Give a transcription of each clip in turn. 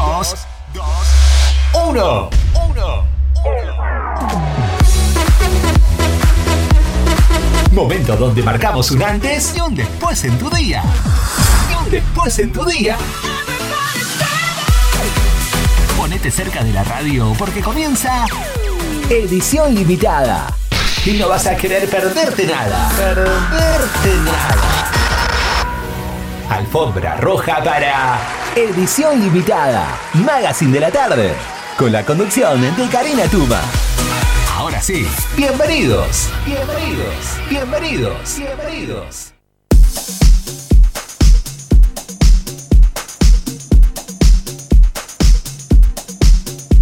dos, uno. Uno. Momento donde marcamos un antes y un después en tu día. Y un después en tu día. Ponete cerca de la radio porque comienza edición limitada. Y no vas a querer perderte nada. Perderte nada. Alfombra roja para edición limitada. Magazine de la tarde. Con la conducción de Karina Tuma. Ahora sí, bienvenidos, bienvenidos, bienvenidos, bienvenidos.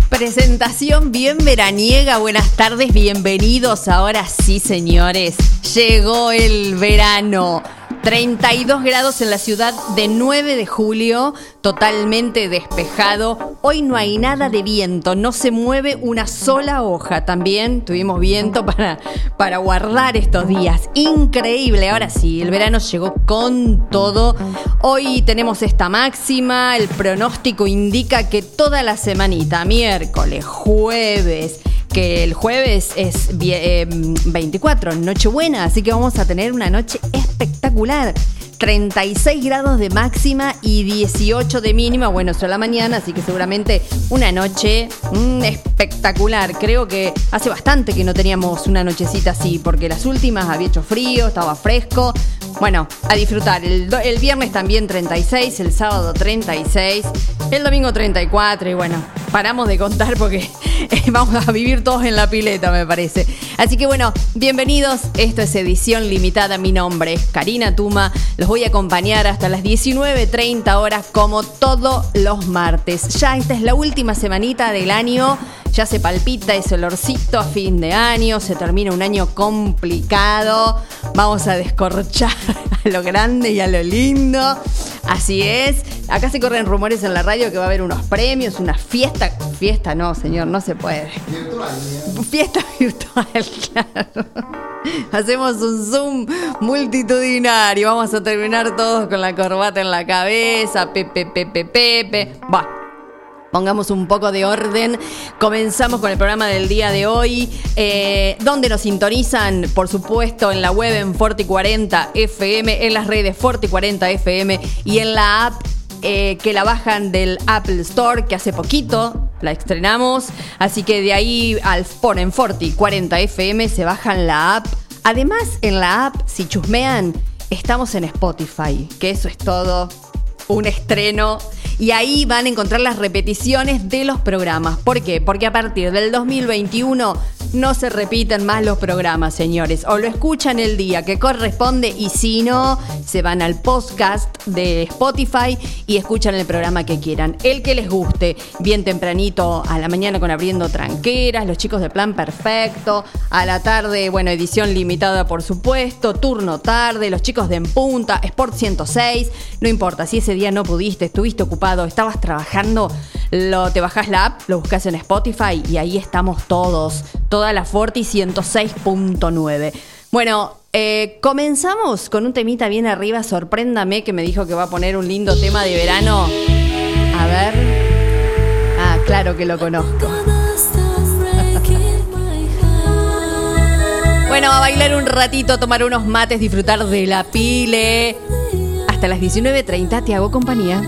Presentación bien veraniega, buenas tardes, bienvenidos. Ahora sí, señores, llegó el verano. 32 grados en la ciudad de 9 de julio, totalmente despejado. Hoy no hay nada de viento, no se mueve una sola hoja. También tuvimos viento para, para guardar estos días. Increíble, ahora sí, el verano llegó con todo. Hoy tenemos esta máxima, el pronóstico indica que toda la semanita, miércoles, jueves, que el jueves es 24, eh, Nochebuena, así que vamos a tener una noche espectacular. 36 grados de máxima y 18 de mínima, bueno, eso la mañana, así que seguramente una noche mm, espectacular. Creo que hace bastante que no teníamos una nochecita así, porque las últimas había hecho frío, estaba fresco. Bueno, a disfrutar. El, el viernes también 36, el sábado 36, el domingo 34 y bueno, paramos de contar porque vamos a vivir todos en la pileta, me parece. Así que bueno, bienvenidos. Esto es edición limitada. Mi nombre es Karina Tuma. Los voy a acompañar hasta las 19.30 horas como todos los martes. Ya esta es la última semanita del año. Ya se palpita ese olorcito a fin de año. Se termina un año complicado. Vamos a descorchar a lo grande y a lo lindo. Así es. Acá se corren rumores en la radio que va a haber unos premios, una fiesta. Fiesta no, señor, no se puede. Virtual. Fiesta virtual, claro. Hacemos un Zoom multitudinario. Vamos a terminar todos con la corbata en la cabeza. Pepe, pepe, pepe. Va. Pongamos un poco de orden. Comenzamos con el programa del día de hoy. Eh, donde nos sintonizan, por supuesto, en la web en Forti40 FM, en las redes Forti40 FM y en la app eh, que la bajan del Apple Store, que hace poquito la estrenamos. Así que de ahí al ponen Forti 40 FM, se bajan la app. Además, en la app, si chusmean, estamos en Spotify, que eso es todo un estreno y ahí van a encontrar las repeticiones de los programas. ¿Por qué? Porque a partir del 2021 no se repiten más los programas, señores. O lo escuchan el día que corresponde y si no, se van al podcast de Spotify y escuchan el programa que quieran. El que les guste, bien tempranito a la mañana con abriendo tranqueras, los chicos de plan perfecto, a la tarde, bueno, edición limitada por supuesto, turno tarde, los chicos de En Punta, Sport 106, no importa si ese día no pudiste, estuviste ocupado, estabas trabajando, lo, te bajás la app, lo buscas en Spotify y ahí estamos todos toda la Forti 106.9. Bueno, eh, comenzamos con un temita bien arriba, sorpréndame, que me dijo que va a poner un lindo tema de verano. A ver. Ah, claro que lo conozco. bueno, a bailar un ratito, tomar unos mates, disfrutar de la pile. Hasta las 19.30 te hago compañía.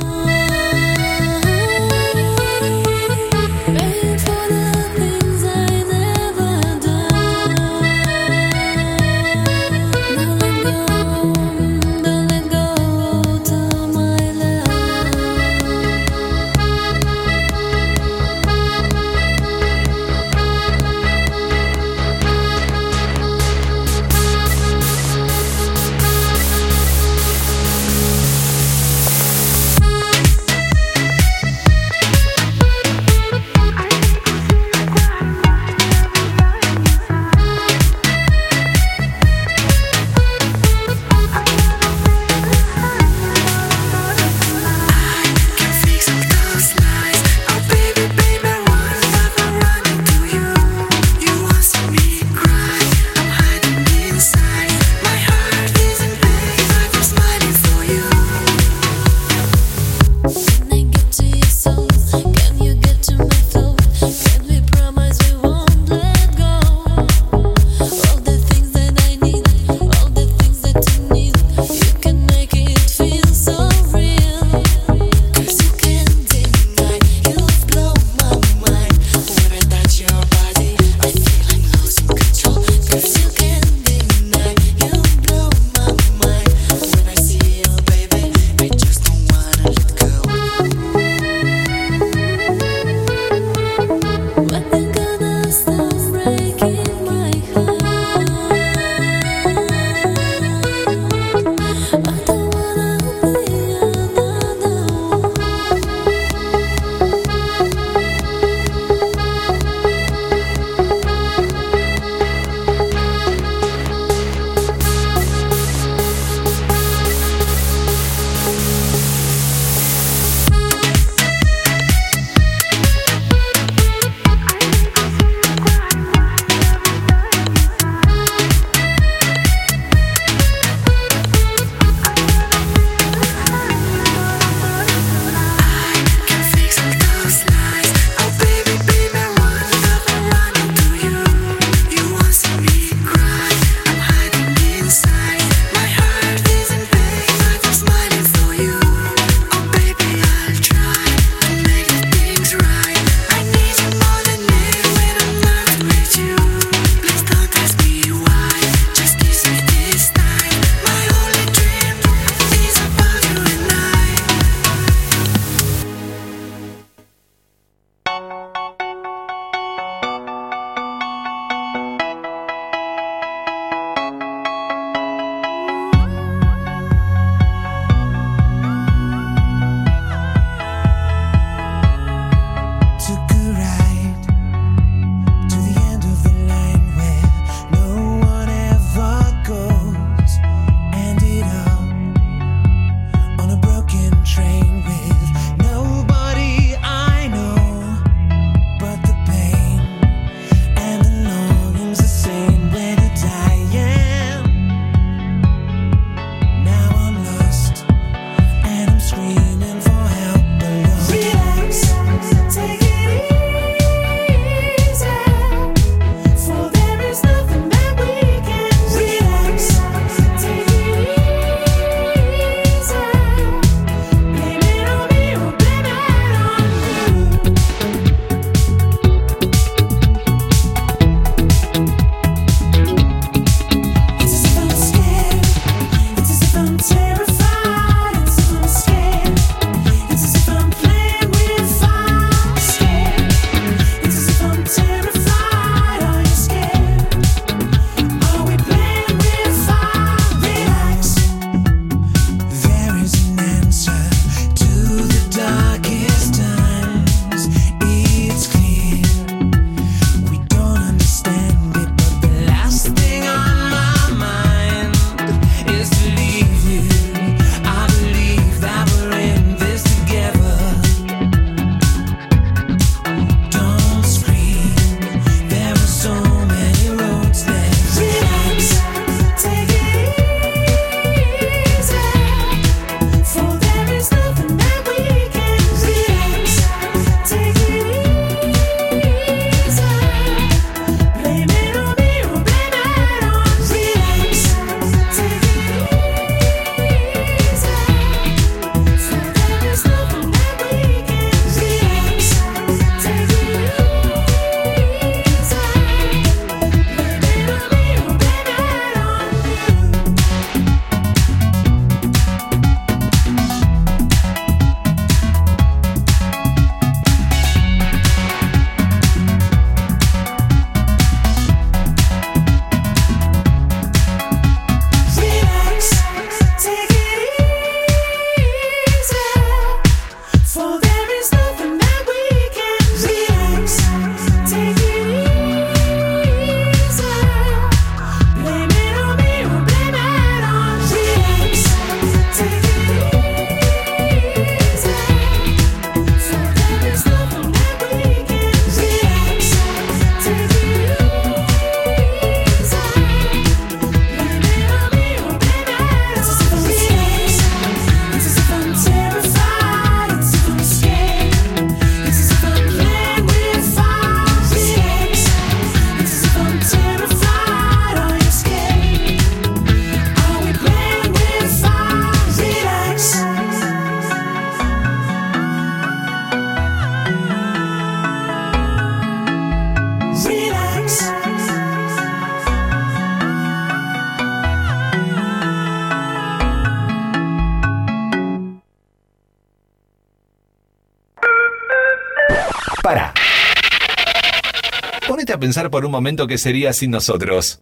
Pensar por un momento qué sería sin nosotros.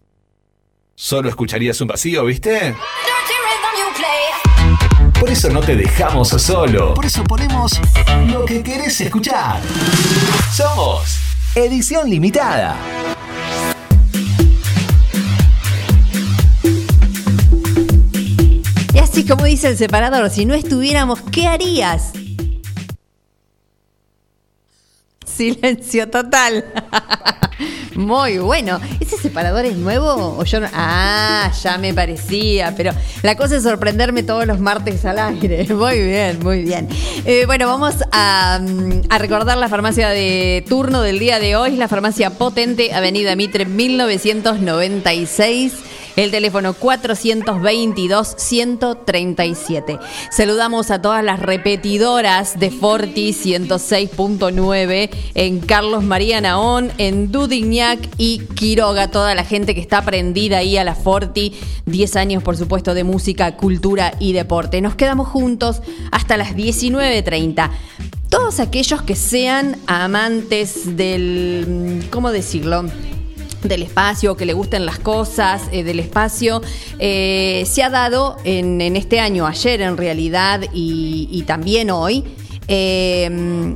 Solo escucharías un vacío, ¿viste? Por eso no te dejamos solo. Por eso ponemos lo que querés escuchar. Somos Edición Limitada. Y así como dice el separador, si no estuviéramos, ¿qué harías? Silencio total. Muy bueno. ¿Ese separador es nuevo o yo no? Ah, ya me parecía, pero la cosa es sorprenderme todos los martes al aire. Muy bien, muy bien. Eh, bueno, vamos a, mm, a, recordar la farmacia de turno del día de hoy, la farmacia Potente, Avenida Mitre 1996 el teléfono 422-137. Saludamos a todas las repetidoras de Forti 106.9 en Carlos María Naón, en Dudignac y Quiroga, toda la gente que está prendida ahí a la Forti, 10 años por supuesto de música, cultura y deporte. Nos quedamos juntos hasta las 19.30 todos aquellos que sean amantes del, ¿cómo decirlo? Del espacio, que le gusten las cosas eh, del espacio, eh, se ha dado en, este año, ayer en realidad y, también hoy, eh,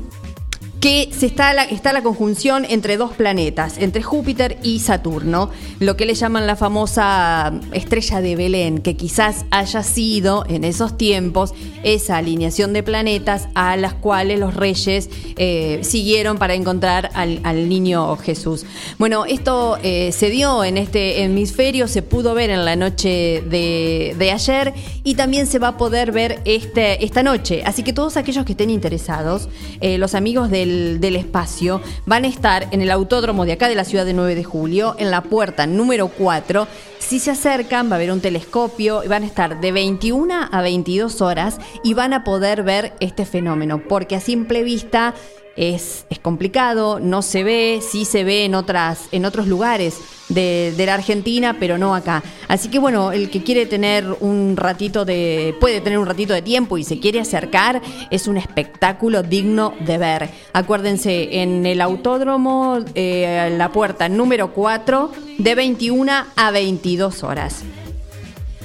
que se está, la, está la conjunción entre dos planetas, entre Júpiter y Saturno, lo que le llaman la famosa estrella de Belén, que quizás haya sido en esos tiempos esa alineación de planetas a las cuales los reyes eh, siguieron para encontrar al, niño Jesús. Bueno, esto eh, se dio en este hemisferio, se pudo ver en la noche de, ayer y también se va a poder ver este, esta noche. Así que todos aquellos que estén interesados, eh, los amigos del del, espacio van a estar en el autódromo de acá de la ciudad de 9 de julio, en la puerta número 4. Si se acercan, va a haber un telescopio, y van a estar de 21 a 22 horas y van a poder ver este fenómeno, porque a simple vista es, es, complicado, no se ve, sí se ve en, otras, en otros lugares de, la Argentina, pero no acá. Así que bueno, el que quiere tener un ratito de, puede tener un ratito de tiempo y se quiere acercar, es un espectáculo digno de ver. Acuérdense, en el autódromo, eh, la puerta número 4, de 21 a 22 horas.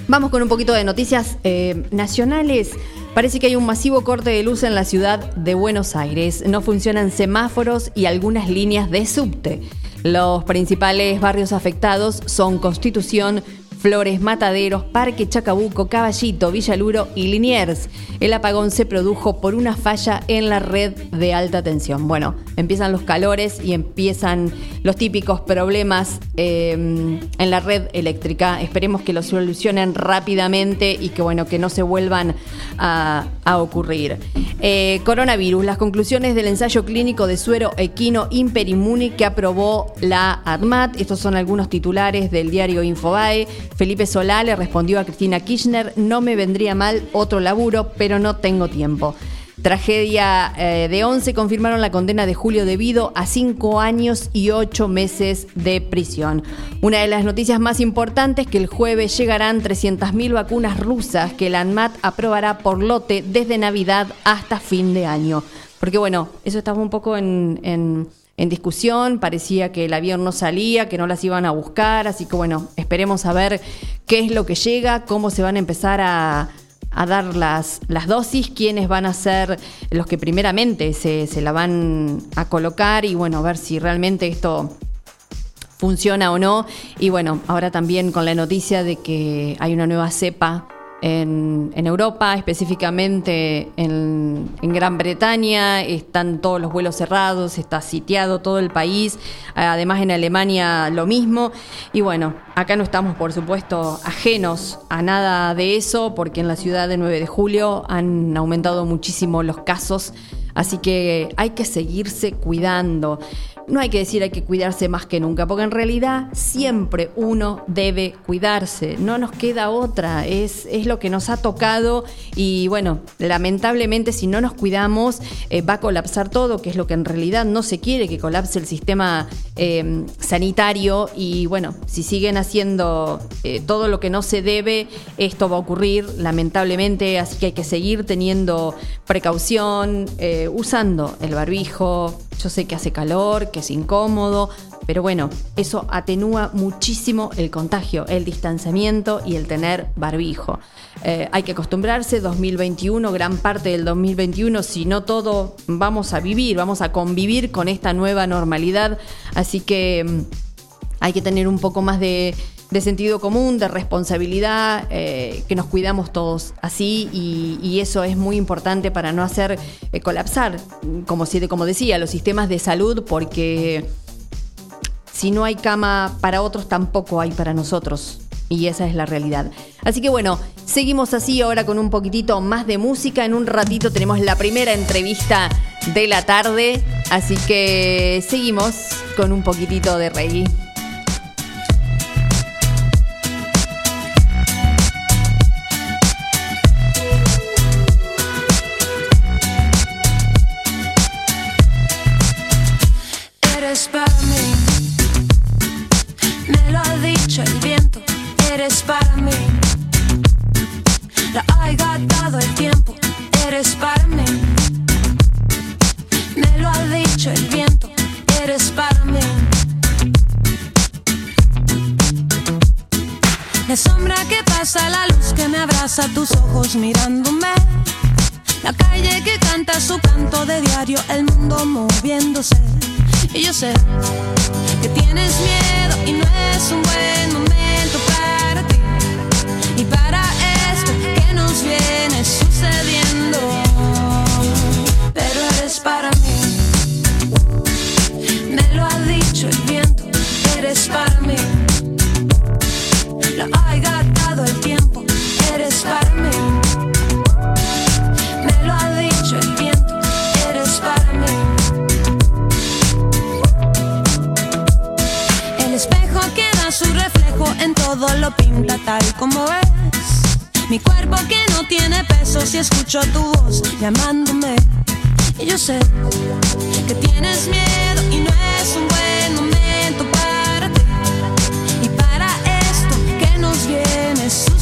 Vamos con un poquito de noticias eh, nacionales. Parece que hay un masivo corte de luz en la ciudad de Buenos Aires. No funcionan semáforos y algunas líneas de subte. Los principales barrios afectados son Constitución, Flores, Mataderos, Parque Chacabuco, Caballito, Villaluro y Liniers. El apagón se produjo por una falla en la red de alta tensión. Bueno, empiezan los calores y empiezan los típicos problemas em, en la red eléctrica. Esperemos que lo solucionen rápidamente y que bueno, que no se vuelvan a, ocurrir. Eh, coronavirus, las conclusiones del ensayo clínico de suero equino imperimmune que aprobó la ADMAT. Estos son algunos titulares del diario Infobae. Felipe Solá le respondió a Cristina Kirchner, no me vendría mal otro laburo, pero no tengo tiempo. Tragedia eh, de 11 confirmaron la condena de Julio debido a cinco años y ocho meses de prisión. Una de las noticias más importantes es que el jueves llegarán 300.000 vacunas rusas que la ANMAT aprobará por lote desde Navidad hasta fin de año. Porque bueno, eso estaba un poco en discusión, parecía que el avión no salía, que no las iban a buscar, así que bueno, esperemos a ver qué es lo que llega, cómo se van a empezar a, dar las, las, dosis, quiénes van a ser los que primeramente se, se la van a colocar y bueno, a ver si realmente esto funciona o no. Y bueno, ahora también con la noticia de que hay una nueva cepa en, Europa, específicamente en, Gran Bretaña, están todos los vuelos cerrados, está sitiado todo el país, además en Alemania lo mismo. Y bueno, acá no estamos por supuesto ajenos a nada de eso, porque en la ciudad de 9 de julio han aumentado muchísimo los casos, así que hay que seguirse cuidando no hay que decir hay que cuidarse más que nunca, porque en realidad siempre uno debe cuidarse, no nos queda otra, es, es lo que nos ha tocado y bueno, lamentablemente si no nos cuidamos eh, va a colapsar todo, que es lo que en realidad no se quiere, que colapse el sistema eh, sanitario. Y bueno, si siguen haciendo eh, todo lo que no se debe, esto va a ocurrir lamentablemente, así que hay que seguir teniendo precaución, usando el barbijo, Yo sé que hace calor, que es incómodo, pero bueno, eso atenúa muchísimo el contagio, el distanciamiento y el tener barbijo. Eh, hay que acostumbrarse, 2021, gran parte del 2021, si no todo, vamos a vivir, vamos a convivir con esta nueva normalidad. Así que mm, hay que tener un poco más de, sentido común, de responsabilidad, eh, que nos cuidamos todos así y, eso es muy importante para no hacer eh, colapsar, como, como decía, los sistemas de salud porque si no hay cama para otros, tampoco hay para nosotros. Y esa es la realidad. Así que bueno, seguimos así ahora con un poquitito más de música. En un ratito tenemos la primera entrevista de la tarde. Así que seguimos con un poquitito de reggae. Eres para mí. Me lo ha dicho el viento, eres para mí. La sombra que pasa, la luz que me abraza, tus ojos mirándome. La calle que canta su canto de diario, el mundo moviéndose. Y yo sé que tienes miedo y no es un buen momento y para esto que nos viene sucediendo. Eres para mí. Lo ha gastado el tiempo, eres para mí. Me lo ha dicho el viento, eres para mí. El espejo que da su reflejo en todo lo pinta tal como es. Mi cuerpo que no tiene peso si escucho tu voz llamándome. Y yo sé que tienes miedo y no es un buen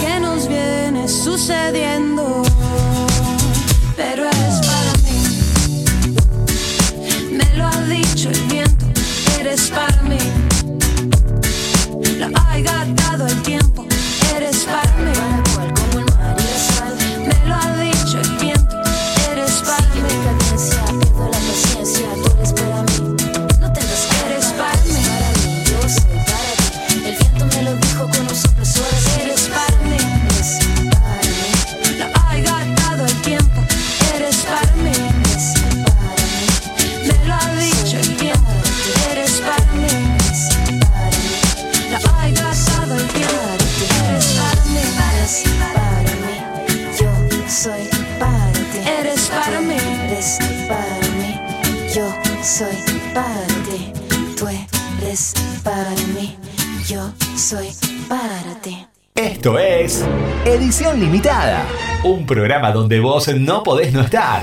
que nos viene sucediendo. Pero es para mí. Me lo ha dicho el viento, eres para mí. Lo ha gastado el tiempo Esto es Edición Limitada, un programa donde vos no podés no estar.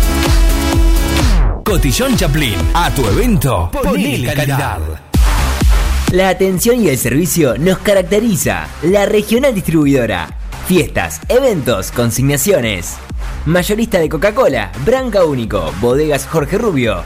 Cotillón Chaplin. A tu evento, ponle calidad. La atención y el servicio nos caracteriza. La regional distribuidora. Fiestas, eventos, consignaciones. Mayorista de Coca-Cola, Branca Único, Bodegas Jorge Rubio,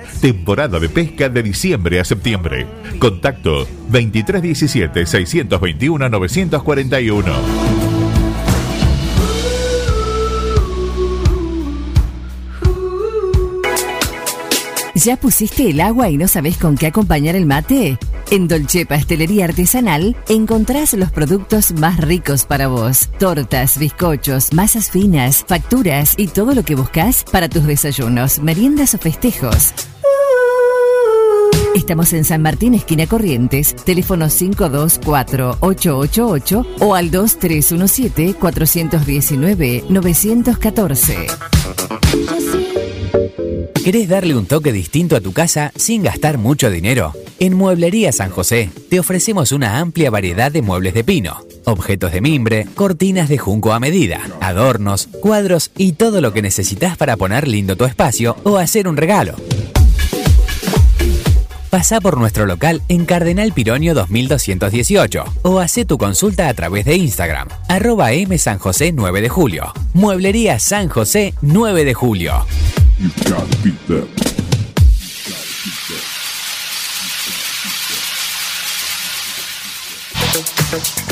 Temporada de pesca de diciembre a septiembre. Contacto 2317-621-941. ¿Ya pusiste el agua y no sabes con qué acompañar el mate? En Dolce Pastelería Artesanal encontrás los productos más ricos para vos. Tortas, bizcochos, masas finas, facturas y todo lo que buscas para tus desayunos, meriendas o festejos. Estamos en San Martín, esquina Corrientes, teléfono 524-888 o al 2317-419-914. ¿Querés darle un toque distinto a tu casa sin gastar mucho dinero? En Mueblería San José te ofrecemos una amplia variedad de muebles de pino, objetos de mimbre, cortinas de junco a medida, adornos, cuadros y todo lo que necesitas para poner lindo tu espacio o hacer un regalo. Pasa por nuestro local en Cardenal Pironio 2218 o hace tu consulta a través de Instagram, arroba M San José 9 de Julio. Mueblería San José 9 de Julio.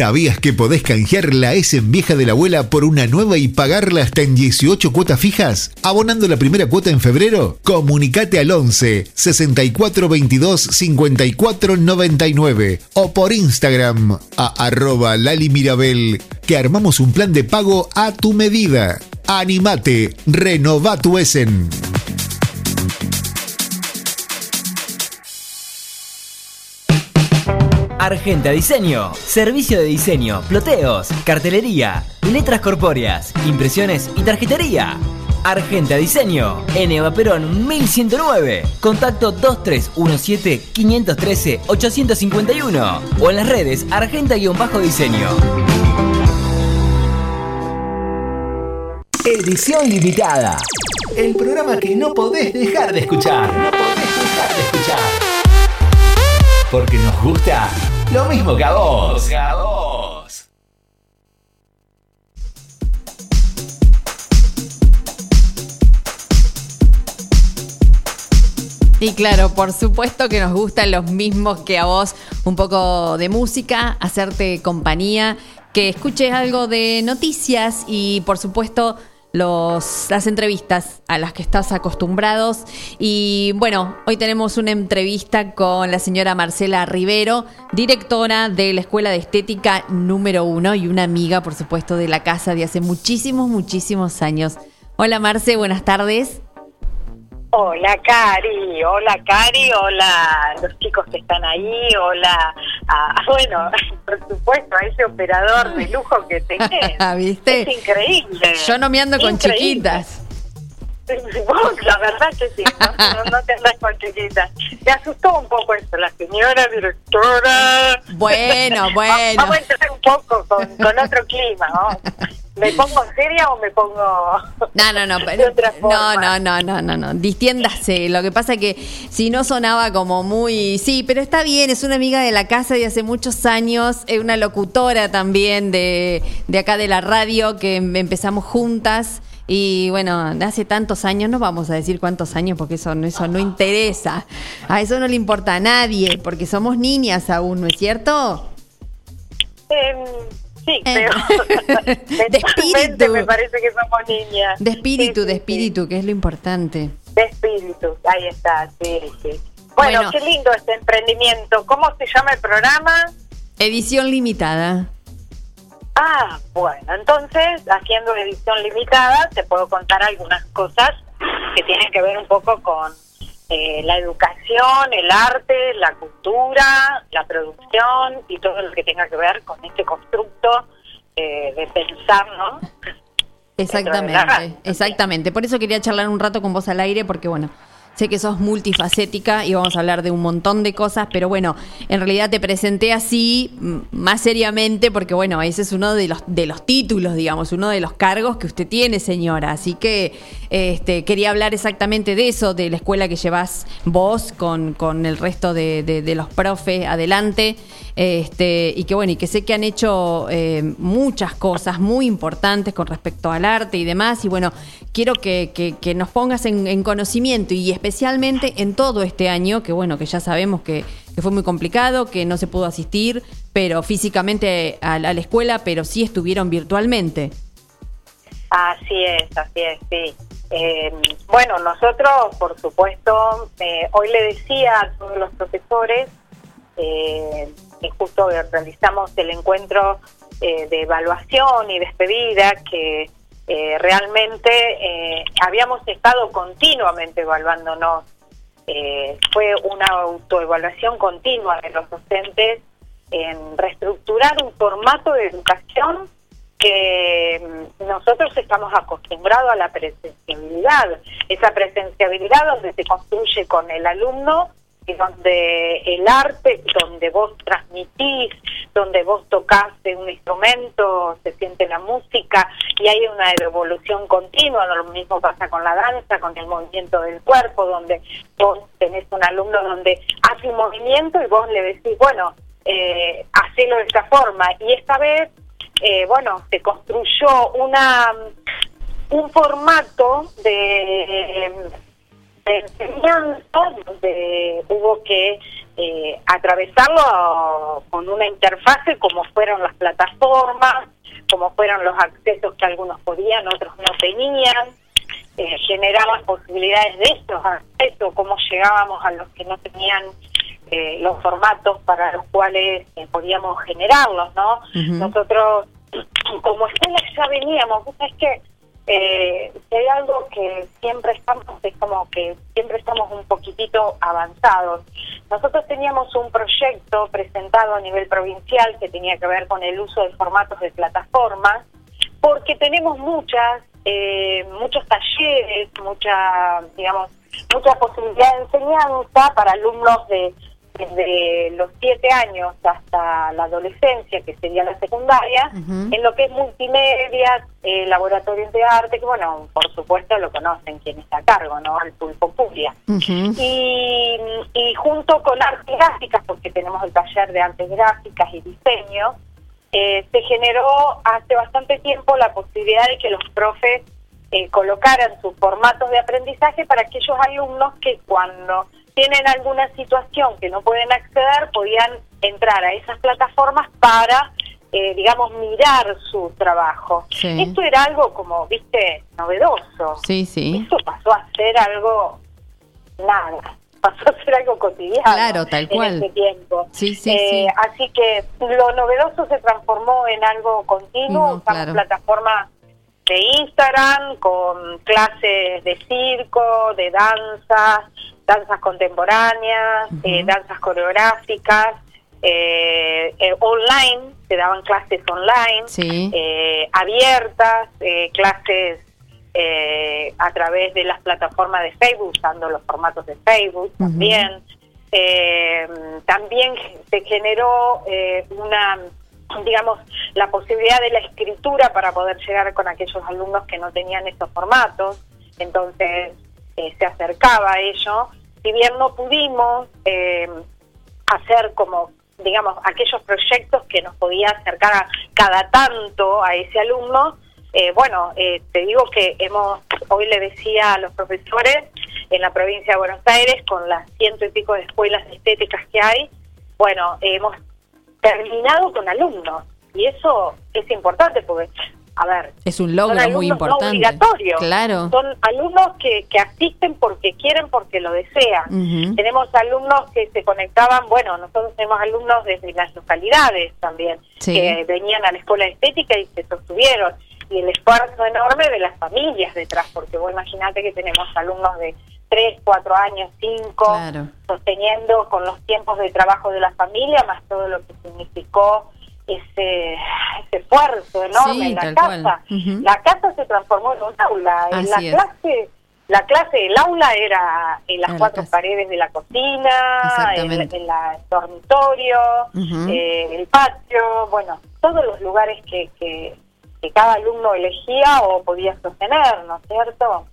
¿Sabías que podés canjear la S en vieja de la abuela por una nueva y pagarla hasta en 18 cuotas fijas? ¿Abonando la primera cuota en febrero? Comunicate al 11 64 22 54 99 o por Instagram a arroba Lali Mirabel que armamos un plan de pago a tu medida. Animate, renova tu Essen. Argenta Diseño. Servicio de diseño, ploteos, cartelería, letras corpóreas, impresiones y tarjetería. Argenta Diseño, en Eva Perón 1109. Contacto 2317-513-851 o en las redes Argenta-Diseño. Edición limitada. El programa que no podés dejar de escuchar. No podés dejar de escuchar. Porque nos gusta lo mismo que a vos. Que a vos. Y claro, por supuesto que nos gustan los mismos que a vos, un poco de música, hacerte compañía, que escuches algo de noticias y por supuesto los, las entrevistas a las que estás acostumbrados. Y bueno, hoy tenemos una entrevista con la señora Marcela Rivero, directora de la Escuela de Estética número uno y una amiga, por supuesto, de la casa de hace muchísimos, muchísimos años. Hola Marce, buenas tardes. Hola Cari, hola Cari, hola los chicos que están ahí, hola, bueno, por supuesto, a ese operador de lujo que tenés. ¿Viste? Es increíble. Yo no me ando con chiquitas. la verdad que sí, no, no, te andas con chiquitas. Me asustó un poco eso, la señora directora. Bueno, bueno. Vamos a entrar un poco con, con otro clima, ¿no? ¿Me pongo seria o me pongo.? No, no, no. no, no, no, no, no, no. Distiéndase. Lo que pasa es que si no sonaba como muy. Sí, pero está bien, es una amiga de la casa de hace muchos años, es una locutora también de, de acá de la radio que empezamos juntas. Y bueno, hace tantos años, no vamos a decir cuántos años porque eso, eso no interesa. A eso no le importa a nadie, porque somos niñas aún, ¿no es cierto? Eh, Sí, eh, creo. de espíritu. Me parece que somos niñas. De espíritu, de espíritu, que es lo importante. De espíritu, ahí está, sí, sí. Bueno, qué lindo este emprendimiento. ¿Cómo se llama el programa? Edición limitada. Ah, bueno, entonces, haciendo edición limitada, te puedo contar algunas cosas que tienen que ver un poco con eh, la educación, el arte, la cultura, la producción y todo lo que tenga que ver con este constructo eh, de pensar, ¿no? Exactamente, exactamente. Por eso quería charlar un rato con vos al aire, porque bueno, Sé que sos multifacética y vamos a hablar de un montón de cosas, pero bueno, en realidad te presenté así más seriamente porque bueno, ese es uno de los de los títulos, digamos, uno de los cargos que usted tiene, señora. Así que este quería hablar exactamente de eso, de la escuela que llevas vos con, con el resto de, de, los profes adelante. Este, y que bueno, y que sé que han hecho eh, muchas cosas muy importantes con respecto al arte y demás. Y bueno, quiero que, que, nos pongas en, en conocimiento y especialmente en todo este año, que bueno, que ya sabemos que, fue muy complicado, que no se pudo asistir, pero físicamente a, la escuela, pero sí estuvieron virtualmente. Así es, así es, sí. Eh, bueno, nosotros, por supuesto, eh, hoy le decía a todos los profesores eh, que justo realizamos el encuentro de evaluación y despedida que eh, realmente eh, habíamos estado continuamente evaluándonos. Eh, fue una autoevaluación continua de los docentes en reestructurar un formato de educación que mm, nosotros estamos acostumbrados a la presenciabilidad, esa presenciabilidad donde se construye con el alumno donde el arte, donde vos transmitís, donde vos tocas un instrumento, se siente la música y hay una evolución continua, lo mismo pasa con la danza, con el movimiento del cuerpo, donde vos tenés un alumno donde hace un movimiento y vos le decís, bueno, eh, hacelo de esta forma. Y esta vez, eh, bueno, se construyó una un formato de enseñanza donde hubo que eh, atravesarlo con una interfase como fueron las plataformas, como fueron los accesos que algunos podían, otros no tenían, eh, generaban posibilidades de estos accesos, cómo llegábamos a los que no tenían eh, los formatos para los cuales eh, podíamos generarlos, ¿no? Nosotros como escuela ya veníamos, es que eh, hay algo que siempre estamos, es como que siempre estamos un poquitito avanzados. Nosotros teníamos un proyecto presentado a nivel provincial que tenía que ver con el uso de formatos de plataformas, porque tenemos muchas, eh, muchos talleres, mucha, digamos, mucha posibilidad de enseñanza para alumnos de desde los siete años hasta la adolescencia, que sería la secundaria, en lo que es multimedia, eh, laboratorios de arte, que bueno, por supuesto lo conocen quien está a cargo, ¿no? El pulpo Puglia. y, y junto con artes gráficas, porque tenemos el taller de artes gráficas y diseño, eh, se generó hace bastante tiempo la posibilidad de que los profes eh, colocaran sus formatos de aprendizaje para aquellos alumnos que cuando tienen alguna situación que no pueden acceder, podían entrar a esas plataformas para, eh, digamos, mirar su trabajo. Sí. Esto era algo como, viste, novedoso. Sí, sí. Esto pasó a ser algo nada, pasó a ser algo cotidiano Claro, tal cual. en ese tiempo. Sí, sí, Eh, sí. Así que lo novedoso se transformó en algo continuo, usamos claro. plataformas de Instagram con clases de circo, de danza, danzas contemporáneas, eh, danzas coreográficas, eh, eh, online, se daban clases online, Sí. abiertas, clases a través de las plataformas de Facebook, usando los formatos de Facebook también. Eh, también se generó eh, una, digamos, la posibilidad de la escritura para poder llegar con aquellos alumnos que no tenían esos formatos. Entonces eh, se acercaba a ello. Si bien no pudimos eh, hacer como digamos aquellos proyectos que nos podía acercar a cada tanto a ese alumno eh, bueno eh, te digo que hemos hoy le decía a los profesores en la provincia de Buenos Aires con las ciento y pico de escuelas estéticas que hay bueno hemos terminado con alumnos. Y eso es importante porque a ver Es un son logro muy alumnos no importante. obligatorios. Claro. Son alumnos que, que asisten porque quieren, porque lo desean. Tenemos alumnos que se conectaban, bueno, nosotros tenemos alumnos desde las localidades también, Sí. que venían a la escuela de estética y se sostuvieron. Y el esfuerzo enorme de las familias detrás, porque vos imaginate que tenemos alumnos de 3, 4 años, 5, Claro. sosteniendo con los tiempos de trabajo de la familia, más todo lo que significó ese, ese esfuerzo enorme Sí, en la casa. La casa se transformó en un aula. En la es. clase, la clase del aula era en las cuatro paredes de la cocina, en, la- el dormitorio, Ujú. eh, el patio, bueno, todos los lugares que, que, que cada alumno elegía o podía sostener, ¿no es cierto?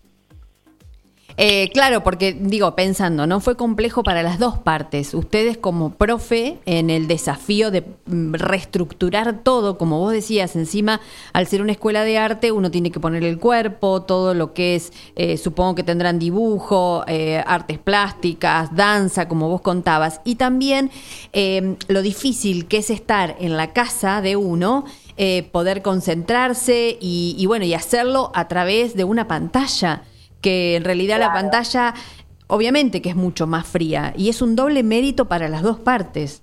Eh, claro, porque digo, pensando, ¿no? Fue complejo para las dos partes. Ustedes como profe en el desafío de mm, reestructurar todo, como vos decías, encima, al ser una escuela de arte, uno tiene que poner el cuerpo, todo lo que es, eh, supongo que tendrán dibujo, eh, artes plásticas, danza, como vos contabas, y también eh, lo difícil que es estar en la casa de uno. eh, poder concentrarse y, y bueno, y hacerlo a través de una pantalla que en realidad la pantalla obviamente que es mucho más fría y es un doble mérito para las dos partes.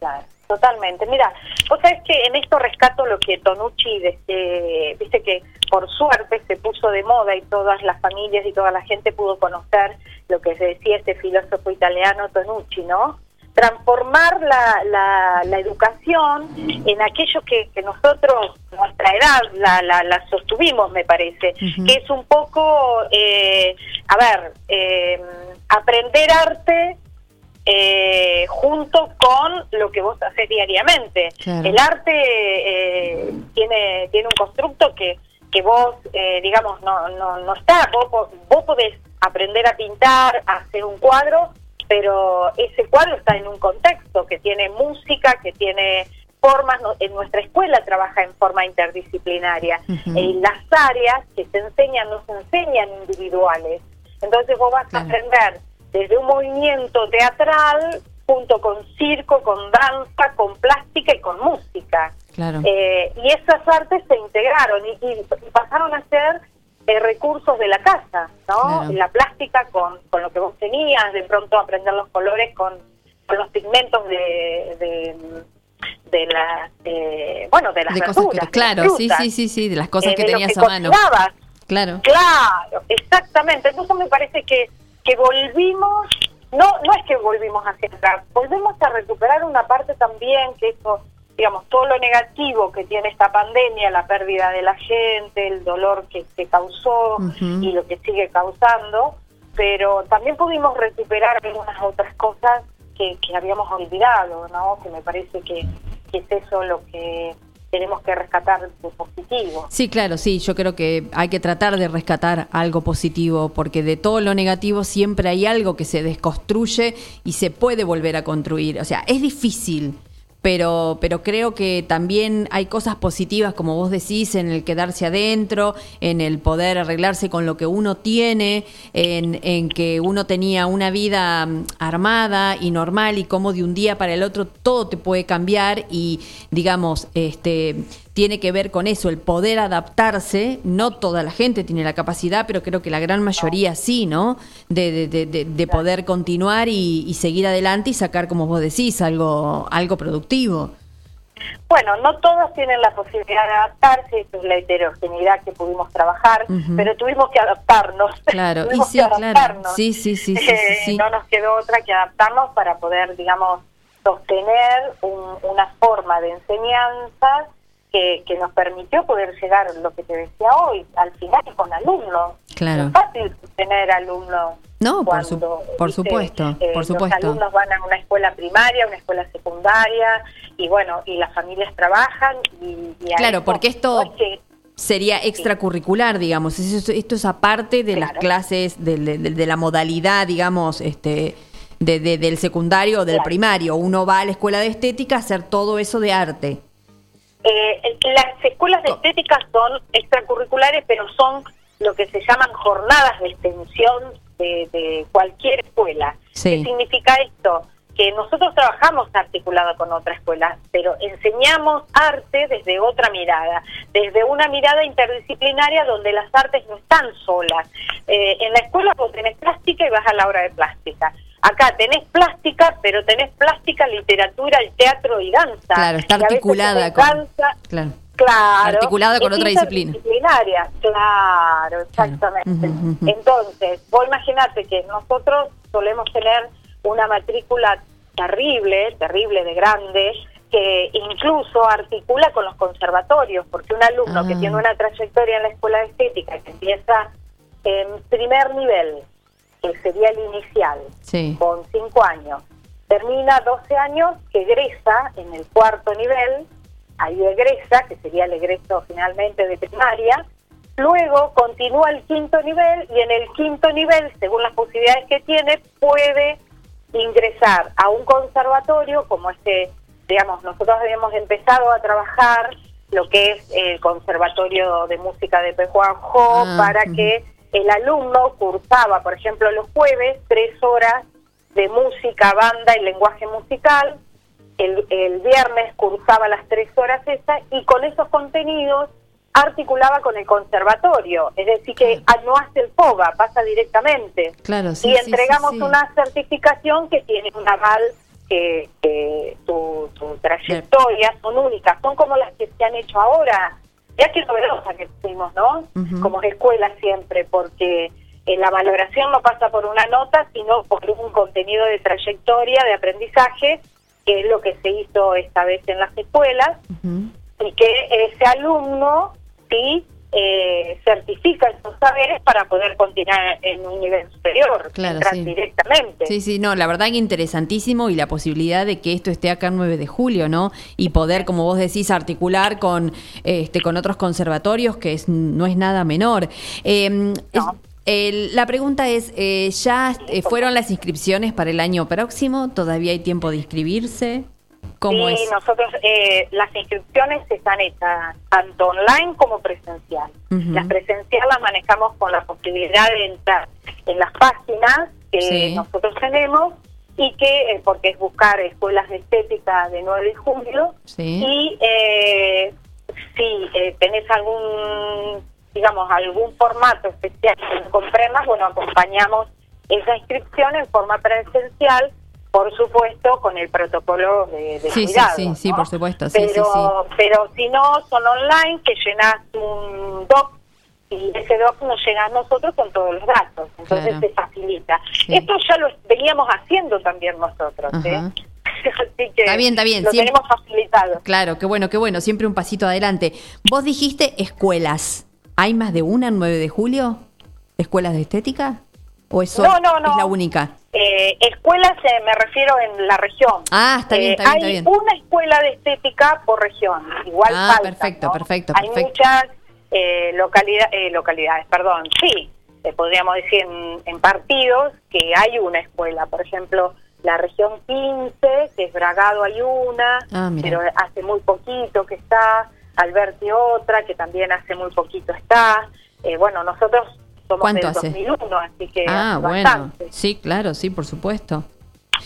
Claro, totalmente. Mira, vos sabés que en esto rescato lo que Tonucci, este, viste que por suerte se puso de moda y todas las familias y toda la gente pudo conocer lo que se decía este filósofo italiano Tonucci, ¿no? Transformar la, la, la educación en aquello que, que nosotros, nuestra edad, la, la, la sostuvimos, me parece, que es un poco, eh, a ver, eh, aprender arte eh, junto con lo que vos haces diariamente. Claro. El arte eh, tiene tiene un constructo que que vos, eh, digamos, no, no, no está. Vos, vos podés aprender a pintar, a hacer un cuadro, pero ese cuadro está en un contexto que tiene música, que tiene formas. En nuestra escuela trabaja en forma interdisciplinaria. Ujú. En las áreas que se enseñan no se enseñan individuales. Entonces vos vas Claro. a aprender desde un movimiento teatral junto con circo, con danza, con plástica y con música. Claro. Eh, y esas artes se integraron y, y- y pasaron a ser eh, recursos de la casa, ¿no? Claro. La plástica con, con lo que vos tenías, de pronto aprender los colores con, con los pigmentos de, de, de las, eh, bueno, de las de cosas que, de las claro, sí, frutas, sí, sí, sí, de las cosas eh, que de tenías que a mano. Claro. Claro, exactamente. Entonces me parece que, que volvimos, no, no es que volvimos hacia atrás, volvemos a recuperar una parte también que eso, digamos, todo lo negativo que tiene esta pandemia, la pérdida de la gente, el dolor que, que causó y lo que sigue causando, pero también pudimos recuperar algunas otras cosas que, que habíamos olvidado, ¿no? Que me parece que, que es eso lo que tenemos que rescatar de positivo. Sí, claro, sí, yo creo que hay que tratar de rescatar algo positivo, porque de todo lo negativo siempre hay algo que se desconstruye y se puede volver a construir. O sea, es difícil, pero, pero creo que también hay cosas positivas, como vos decís, en el quedarse adentro, en el poder arreglarse con lo que uno tiene, en, en que uno tenía una vida mm, armada y normal y como de un día para el otro todo te puede cambiar y, digamos, este tiene que ver con eso, el poder adaptarse. No toda la gente tiene la capacidad, pero creo que la gran mayoría sí, ¿no? De, de, de, de poder continuar y, y, seguir adelante y sacar, como vos decís, algo, algo productivo. Bueno, no todos tienen la posibilidad de adaptarse, esa es la heterogeneidad que pudimos trabajar, uh -huh. pero tuvimos que adaptarnos. Claro, y sí, claro. Sí, sí, sí, sí, eh, sí, No nos quedó otra que adaptarnos para poder, digamos, sostener un, una forma de enseñanza que, que, nos permitió poder llegar, lo que te decía hoy, al final con alumnos. Claro. Es fácil tener alumnos. No, por, su, por supuesto, eh, por supuesto. Los alumnos van a una escuela primaria, una escuela secundaria, y bueno, y las familias trabajan. Y, y claro, porque esto sería extracurricular, digamos. Esto, esto es aparte de claro. las clases, de, de, de, la modalidad, digamos, este. De, de, del secundario o del claro. primario. Uno va a la escuela de estética a hacer todo eso de arte. Eh, las escuelas de estética son extracurriculares, pero son lo que se llaman jornadas de extensión de, de cualquier escuela. Sí. ¿Qué significa esto? Que nosotros trabajamos articulado con otra escuela, pero enseñamos arte desde otra mirada, desde una mirada interdisciplinaria donde las artes no están solas. Eh, en la escuela vos tenés plástica y vas a la hora de plástica. Acá tenés plástica, pero tenés plástica, literatura, el teatro y danza. Claro, está articulada con... Danza, claro. Claro. Articulada con otra disciplina. Disciplinaria, claro, exactamente. Uh -huh. Entonces, vos imaginate que nosotros solemos tener una matrícula terrible, terrible de grande, que incluso articula con los conservatorios, porque un alumno ah. que tiene una trayectoria en la escuela de estética que empieza en primer nivel, que sería el inicial, sí. con cinco años, termina 12 años, que egresa en el cuarto nivel, ahí egresa, que sería el egreso finalmente de primaria, luego continúa el quinto nivel y en el quinto nivel, según las posibilidades que tiene, puede ingresar a un conservatorio como este, digamos, nosotros habíamos empezado a trabajar lo que es el Conservatorio de Música de Pejuanjo ah, para que el alumno cursaba, por ejemplo, los jueves, tres horas de música, banda y lenguaje musical, el, el viernes cursaba las tres horas esas y con esos contenidos articulaba con el conservatorio, es decir, que claro. no hace el FOGA, pasa directamente. Claro, sí, y entregamos sí, sí, una certificación que tiene un aval que, que tu, tu, trayectoria son únicas, son como las que se han hecho ahora. Ya que novedosa que fuimos, ¿no? Uh -huh. Como escuela siempre, porque eh, la valoración no pasa por una nota, sino por un contenido de trayectoria, de aprendizaje, que es lo que se hizo esta vez en las escuelas, uh -huh. y que ese alumno sí eh, certifica esos saberes para poder continuar en un nivel superior, claro, sí. directamente. Sí, sí, no, la verdad que interesantísimo y la posibilidad de que esto esté acá el 9 de julio, ¿no? Y poder, como vos decís, articular con este con otros conservatorios, que es, no es nada menor. Eh, no. es, eh, la pregunta es, eh, ¿ya eh, fueron las inscripciones para el año próximo? ¿Todavía hay tiempo de inscribirse? ¿Cómo sí, es? nosotros eh, las inscripciones están hechas tanto online como presencial. Uh -huh. Las presenciales las manejamos con la posibilidad de entrar en las páginas que sí. nosotros tenemos y que, eh, porque es buscar escuelas de estética de 9 de julio, sí. y eh, si eh, tenés algún, digamos, algún formato especial que no comprendas, bueno, acompañamos esa inscripción en forma presencial por supuesto, con el protocolo de, de sí, cuidado. Sí, sí, ¿no? sí, por supuesto. Pero, sí, sí, pero si no, son online, que llenas un doc y ese doc nos llega a nosotros con todos los datos. Entonces claro. se facilita. Sí. Esto ya lo veníamos haciendo también nosotros. ¿eh? Así que está bien, está bien. Lo siempre... tenemos facilitado. Claro, qué bueno, qué bueno. Siempre un pasito adelante. Vos dijiste escuelas. ¿Hay más de una en 9 de julio? ¿Escuelas de estética? ¿O eso no, no, no. es la única? Eh, escuelas eh, me refiero en la región. Ah, está bien, está bien, hay está bien. una escuela de estética por región, igual ah, falta, perfecto, ¿no? perfecto, Hay muchas eh, localidad, eh, localidades, perdón, sí, podríamos decir en, en, partidos que hay una escuela, por ejemplo, la región 15, que es Bragado hay una, Ah, pero hace muy poquito que está, Alberti otra, que también hace muy poquito está. Eh, bueno, nosotros somos ¿Cuánto del hace? 2001, así que Ah, bueno. Sí, claro, sí, por supuesto.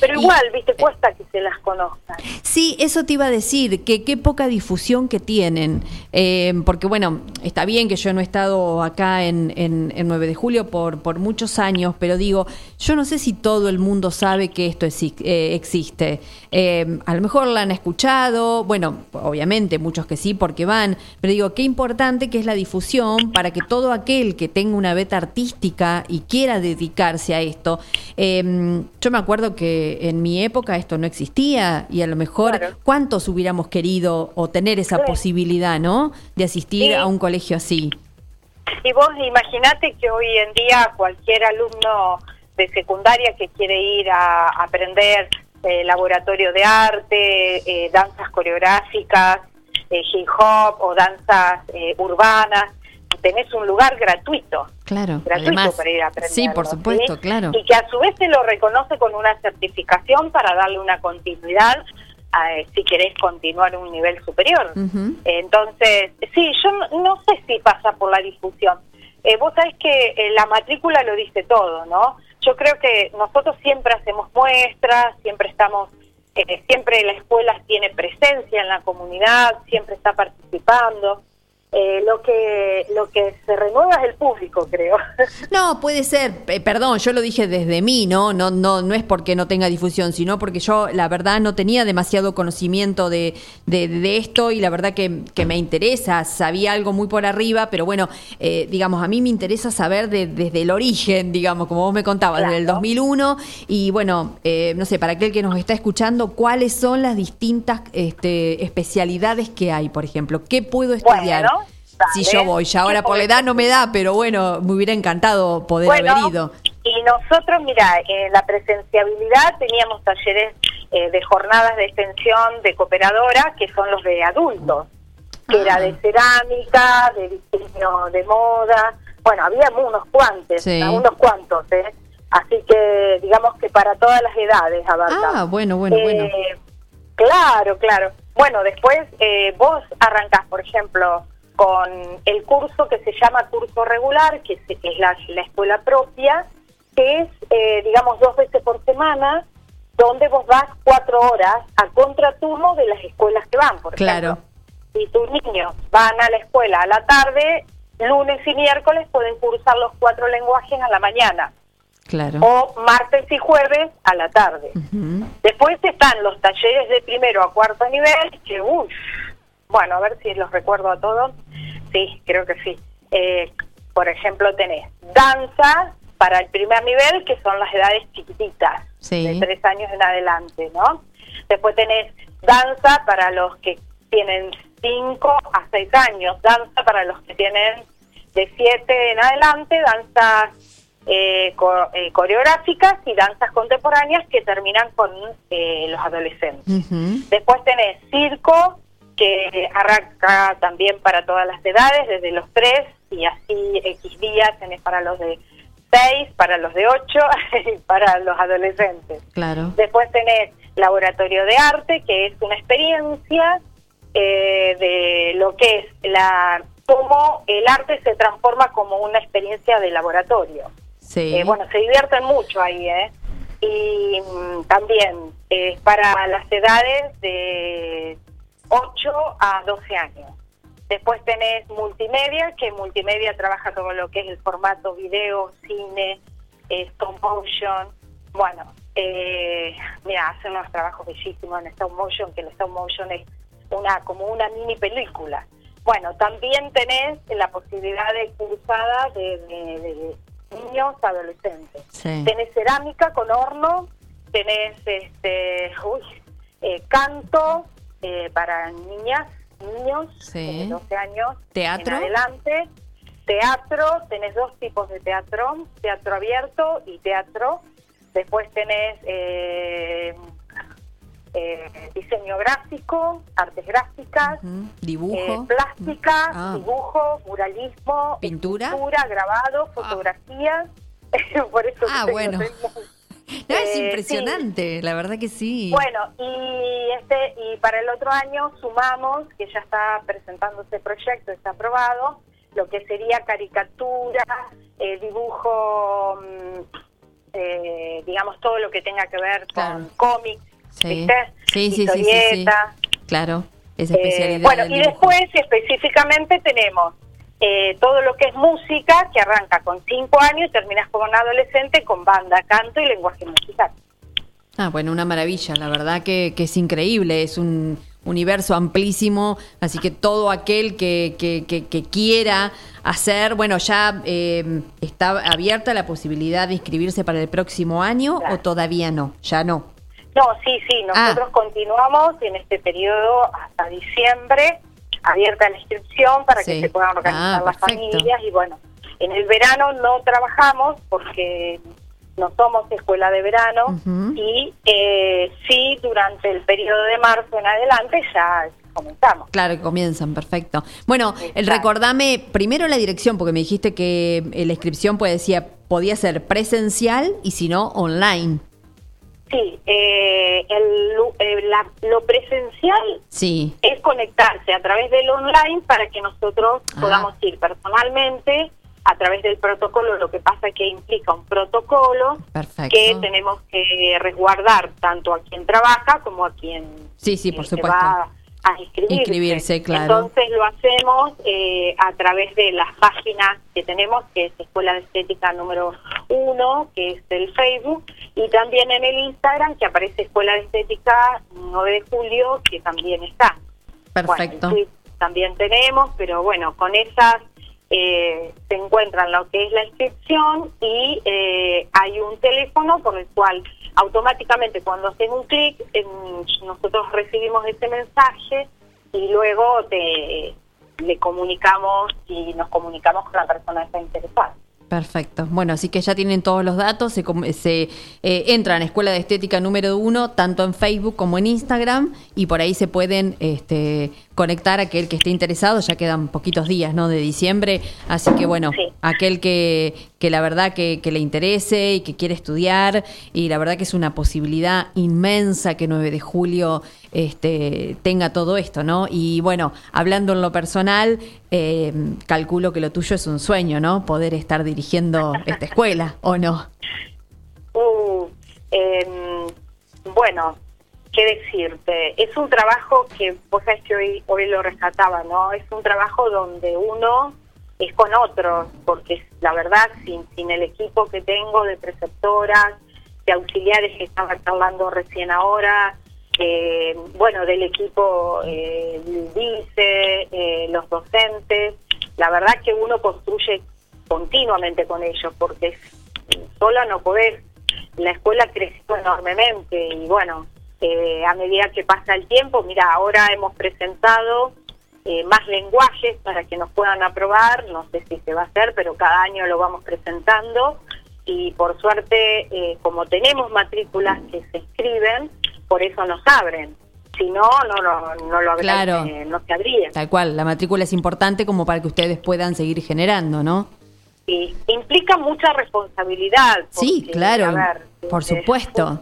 Pero Y- igual, viste, cuesta que se las conozcan. Sí, eso te iba a decir, que qué poca difusión que tienen, Eh, porque bueno, está bien que yo no he estado acá en, en, en 9 de julio por, por muchos años, pero digo, yo no sé si todo el mundo sabe que esto eh, existe. Eh, a lo mejor la han escuchado, bueno, obviamente muchos que sí porque van, pero digo, qué importante que es la difusión para que todo aquel que tenga una beta artística y quiera dedicarse a esto, eh, yo me acuerdo que en mi época esto no existía y a lo mejor Claro. cuántos hubiéramos querido o tener esa Sí. posibilidad, ¿no? De asistir Sí. a un colegio así. Y vos imaginate que hoy en día cualquier alumno de secundaria que quiere ir a aprender eh, laboratorio de arte, eh, danzas coreográficas, eh, hip hop o danzas eh, urbanas, tenés un lugar gratuito. Claro, gratuito además. para ir a aprender. Sí, por supuesto, claro. Y que a su vez se lo reconoce con una certificación para darle una continuidad eh, si querés continuar un nivel superior. Entonces, sí, yo no, no sé si pasa por la difusión. Eh, vos sabés que eh, la matrícula lo dice todo, ¿no? Yo creo que nosotros siempre hacemos muestras, siempre estamos, eh, siempre la escuela tiene presencia en la comunidad, siempre está participando. Eh, lo que lo que se renueva es el público, creo. No, puede ser, eh, perdón, yo lo dije desde mí, ¿no? No, no, no es porque no tenga difusión, sino porque yo, la verdad, no tenía demasiado conocimiento de, de, de esto y la verdad que, que me interesa, sabía algo muy por arriba, pero bueno, eh, digamos, a mí me interesa saber de- desde el origen, digamos, como vos me contabas, desde el Claro. 2001 y bueno, eh, no sé, para aquel que nos está escuchando, ¿cuáles son las distintas este, especialidades que hay, por ejemplo? ¿Qué puedo estudiar? Bueno, si yo voy, ya ahora ¿Qué por la edad no me da, pero bueno, me hubiera encantado poder Bueno, haber ido. Y nosotros, mira, en la presenciabilidad teníamos talleres eh, de jornadas de extensión de cooperadora, que son los de adultos, que Ah. era de cerámica, de diseño de moda, bueno, había unos cuantos, Sí. unos cuantos, ¿eh? Así que digamos que para todas las edades abarca. Ah, bueno, bueno, bueno. Eh, Claro, claro. Bueno, después eh, vos arrancás, por ejemplo, con el curso que se llama curso regular, que es, que es la, la escuela propia, que es, eh, digamos, dos veces por semana, donde vos vas cuatro horas a contraturno de las escuelas que van, por Claro. ejemplo. Si tus niños van a la escuela a la tarde, lunes y miércoles pueden cursar los cuatro lenguajes a la mañana Claro. o martes y jueves a la tarde. Después están los talleres de primero a cuarto nivel, que uff, bueno, a ver si los recuerdo a todos. Sí, creo que sí. Eh, por ejemplo, tenés danza para el primer nivel, que son las edades chiquititas, Sí. de tres años en adelante, ¿no? Después tenés danza para los que tienen cinco a seis años, danza para los que tienen de siete en adelante, danzas eh, co- eh, coreográficas y danzas contemporáneas que terminan con eh, los adolescentes. Después tenés circo, que arranca también para todas las edades, desde los 3 y así X días tenés para los de 6, para los de 8 y para los adolescentes. Claro. Después tenés laboratorio de arte, que es una experiencia eh, de lo que es la cómo el arte se transforma como una experiencia de laboratorio. Sí. Eh, bueno, se divierten mucho ahí, ¿eh? Y mm, también eh, para las edades de 8 a 12 años. Después tenés multimedia, que multimedia trabaja todo lo que es el formato video, cine, eh, stop motion. Bueno, eh, mira, hacen unos trabajos bellísimos en stop motion, que el stop motion es una como una mini película. Bueno, también tenés la posibilidad de cursada de, de- de niños adolescentes. Sí. Tenés cerámica con horno, tenés este, uy, eh, canto eh, para niñas, niños Sí. de 12 años ¿Teatro? en adelante. Teatro, tenés dos tipos de teatro, teatro abierto y teatro. Después tenés eh, eh, diseño gráfico, artes gráficas, Ujú. eh, Dibujo. plástica, Ah. dibujo, muralismo, ¿Pintura? grabado, fotografía. Por eso Ah, tengo- tengo- es impresionante, la verdad que sí. Bueno, y este y para el otro año sumamos, que ya está presentando este proyecto, está aprobado, lo que sería caricatura, eh, dibujo, mm, eh, digamos, todo lo que tenga que ver con cómics, sí. Sí, sí, sí, sí, Claro, esa eh, especialidad. bueno, y después específicamente tenemos eh, todo lo que es música, que arranca con cinco años y terminas como un adolescente con banda, canto y lenguaje musical. Ah, bueno, una maravilla, la verdad que, que es increíble, es un universo amplísimo, así que todo aquel que, que, que, quiera hacer, bueno, ya eh, está abierta la posibilidad de inscribirse para el próximo año o todavía no, ya no. No, sí, sí, nosotros ah. continuamos en este periodo hasta diciembre, abierta la inscripción para que se puedan organizar ah, las familias y bueno, en el verano no trabajamos porque no somos escuela de verano y eh, sí durante el periodo de marzo en adelante ya comenzamos. Claro, que comienzan, perfecto. Bueno, el recordame primero la dirección, porque me dijiste que eh, la inscripción puede decía, podía ser presencial y si no, online. Sí, eh, el, lo presencial sí. es conectarse a través del online para que nosotros ah. podamos ir personalmente a través del protocolo, lo que pasa es que implica un protocolo que tenemos que resguardar tanto a quien trabaja como a quien sí, sí, por eh, supuesto. va a inscribirse. claro. Entonces lo hacemos eh, a través de las páginas que tenemos, que es Escuela de Estética número uno, que es el Facebook, y también en el Instagram, que aparece Escuela de Estética 9 de julio, que también está. Perfecto. también tenemos, pero bueno, con esas eh, se encuentran lo que es la inscripción y eh, hay un teléfono por el cual automáticamente cuando hacen un clic nosotros recibimos ese mensaje y luego te, le comunicamos y nos comunicamos con la persona que está interesada. Perfecto. Bueno, así que ya tienen todos los datos. Se, se eh, entran a Escuela de Estética número uno, tanto en Facebook como en Instagram, y por ahí se pueden este, conectar a aquel que esté interesado. Ya quedan poquitos días, ¿no? De diciembre. Así que, bueno, aquel que, que la verdad que, que, le interese y que quiere estudiar, y la verdad que es una posibilidad inmensa que 9 de julio este, tenga todo esto, ¿no? Y bueno, hablando en lo personal, eh, calculo que lo tuyo es un sueño, ¿no? Poder estar dirigiendo esta escuela, ¿o no? Uh, em, bueno, ¿qué decirte? Es un trabajo que, vos sabés que hoy, hoy lo rescataba, ¿no? Es un trabajo donde uno es con otros, porque la verdad, sin, sin el equipo que tengo de preceptoras, de auxiliares que estaba hablando recién ahora, eh, bueno, del equipo eh, dice, eh, los docentes, la verdad que uno construye continuamente con ellos, porque sola no podés, la escuela creció enormemente y bueno, eh, a medida que pasa el tiempo, mira, ahora hemos presentado más lenguajes para que nos puedan aprobar, no sé si se va a hacer, pero cada año lo vamos presentando y por suerte, como tenemos matrículas que se escriben, por eso nos abren. Si no, no, no, no lo claro. Eh, no se abría. Tal cual, la matrícula es importante como para que ustedes puedan seguir generando, ¿no? Sí, implica mucha responsabilidad. sí, claro, por supuesto.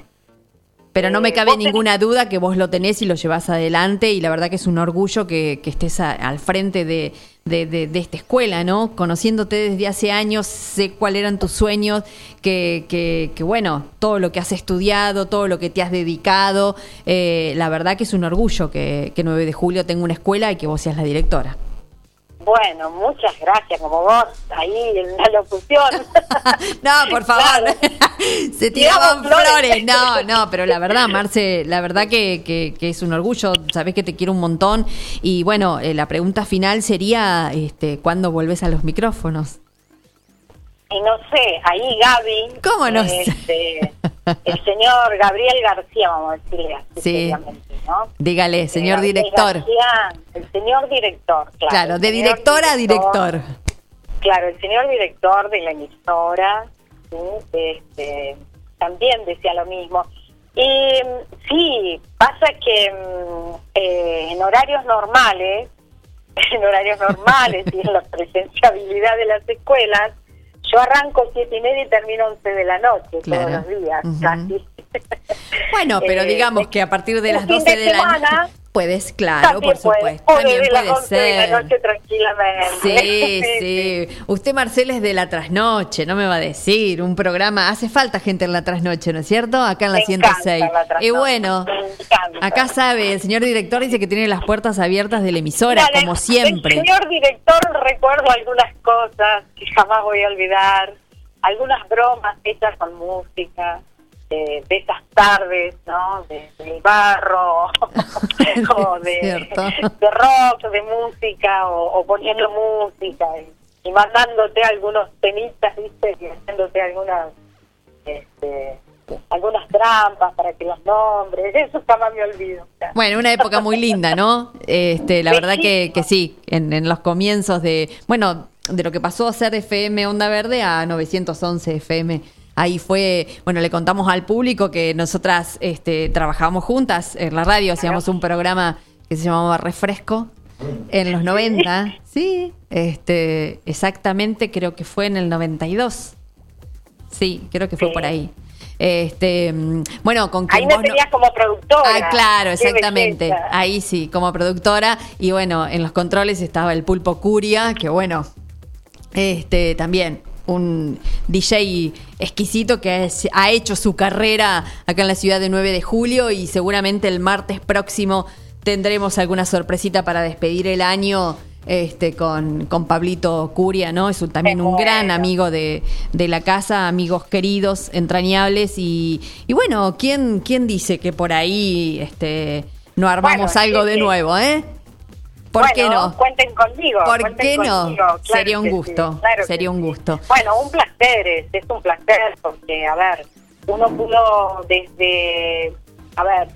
Pero no me cabe ninguna duda que vos lo tenés y lo llevas adelante y la verdad que es un orgullo que, estés al frente de, de, esta escuela, ¿no? Conociéndote desde hace años, sé cuáles eran tus sueños, que, que, bueno, todo lo que has estudiado, todo lo que te has dedicado, eh, la verdad que es un orgullo que, que 9 de julio tenga una escuela y que vos seas la directora. Bueno, muchas gracias, como vos ahí en la locución. no, por favor, se tiraban flores. No, no, pero la verdad, Marce, la verdad que, que, es un orgullo, sabés que te quiero un montón. Y bueno, eh, la pregunta final sería, este, ¿cuándo volvés a los micrófonos? Y no sé, ahí Gaby. ¿Cómo no este, El señor Gabriel García, vamos a decirle así. Sí. ¿no? Dígale, señor director. el señor director, claro. Claro, de director a director. Claro, el señor director de la emisora, este, también decía lo mismo. Y sí, pasa que mm, eh, en horarios normales, en horarios normales y en la presenciabilidad de las escuelas, yo arranco siete y media y termino once de la noche todos los días, casi. Bueno, pero Eh, digamos que a partir de las fin 12 de de la semana, noche puedes, claro, También por puede, supuesto, o también puede 11 de la ser. noche tranquilamente. Sí, sí. Usted, Marcela, es de la trasnoche, no me va a decir. Un programa. Hace falta gente en la trasnoche, ¿no es cierto? Acá en la Me encanta 106. la trasnoche, Y bueno, acá sabe, el señor director dice que tiene las puertas abiertas de la emisora, como siempre. del señor director recuerdo algunas cosas que jamás voy a olvidar, algunas bromas hechas con música, de esas tardes, ¿no? De, del barro, o de, de rock, de música, o, o poniendo música, y, y mandándote algunos temitas, ¿viste? Y haciéndote algunas, este, algunas trampas para que los nombres, eso jamás me olvido. Bueno, una época muy linda, ¿no? Este, la verdad que, que sí, en, en los comienzos de, bueno, de lo que pasó a ser FM Onda Verde a 911 FM. Ahí fue, bueno, le contamos al público que nosotras este, trabajábamos juntas en la radio, hacíamos un programa que se llamaba Refresco en los 90, sí, este, exactamente creo que fue en el 92. Sí, creo que fue por ahí. Este, bueno, con quien Ahí me vos no- tenías como productora. Ah, claro, exactamente. Ahí sí, como productora. Y bueno, en los controles estaba el Pulpo Curia, que bueno, este también un DJ exquisito que es- ha hecho su carrera acá en la ciudad de 9 de julio y seguramente el martes próximo tendremos alguna sorpresita para despedir el año este con, con Pablito Curia, ¿no? Es un- también un gran amigo de, de la casa, amigos queridos, entrañables y, y bueno, ¿quién, ¿quién dice que por ahí este, no armamos Bueno, algo sí, de sí. nuevo, eh? ¿Por Bueno, qué no? Cuenten conmigo. ¿Por cuenten qué no? conmigo, claro Sería un sí, gusto, claro sería un sí. gusto. Bueno, un placer, es, es un placer, porque, a ver, uno pudo desde, a ver,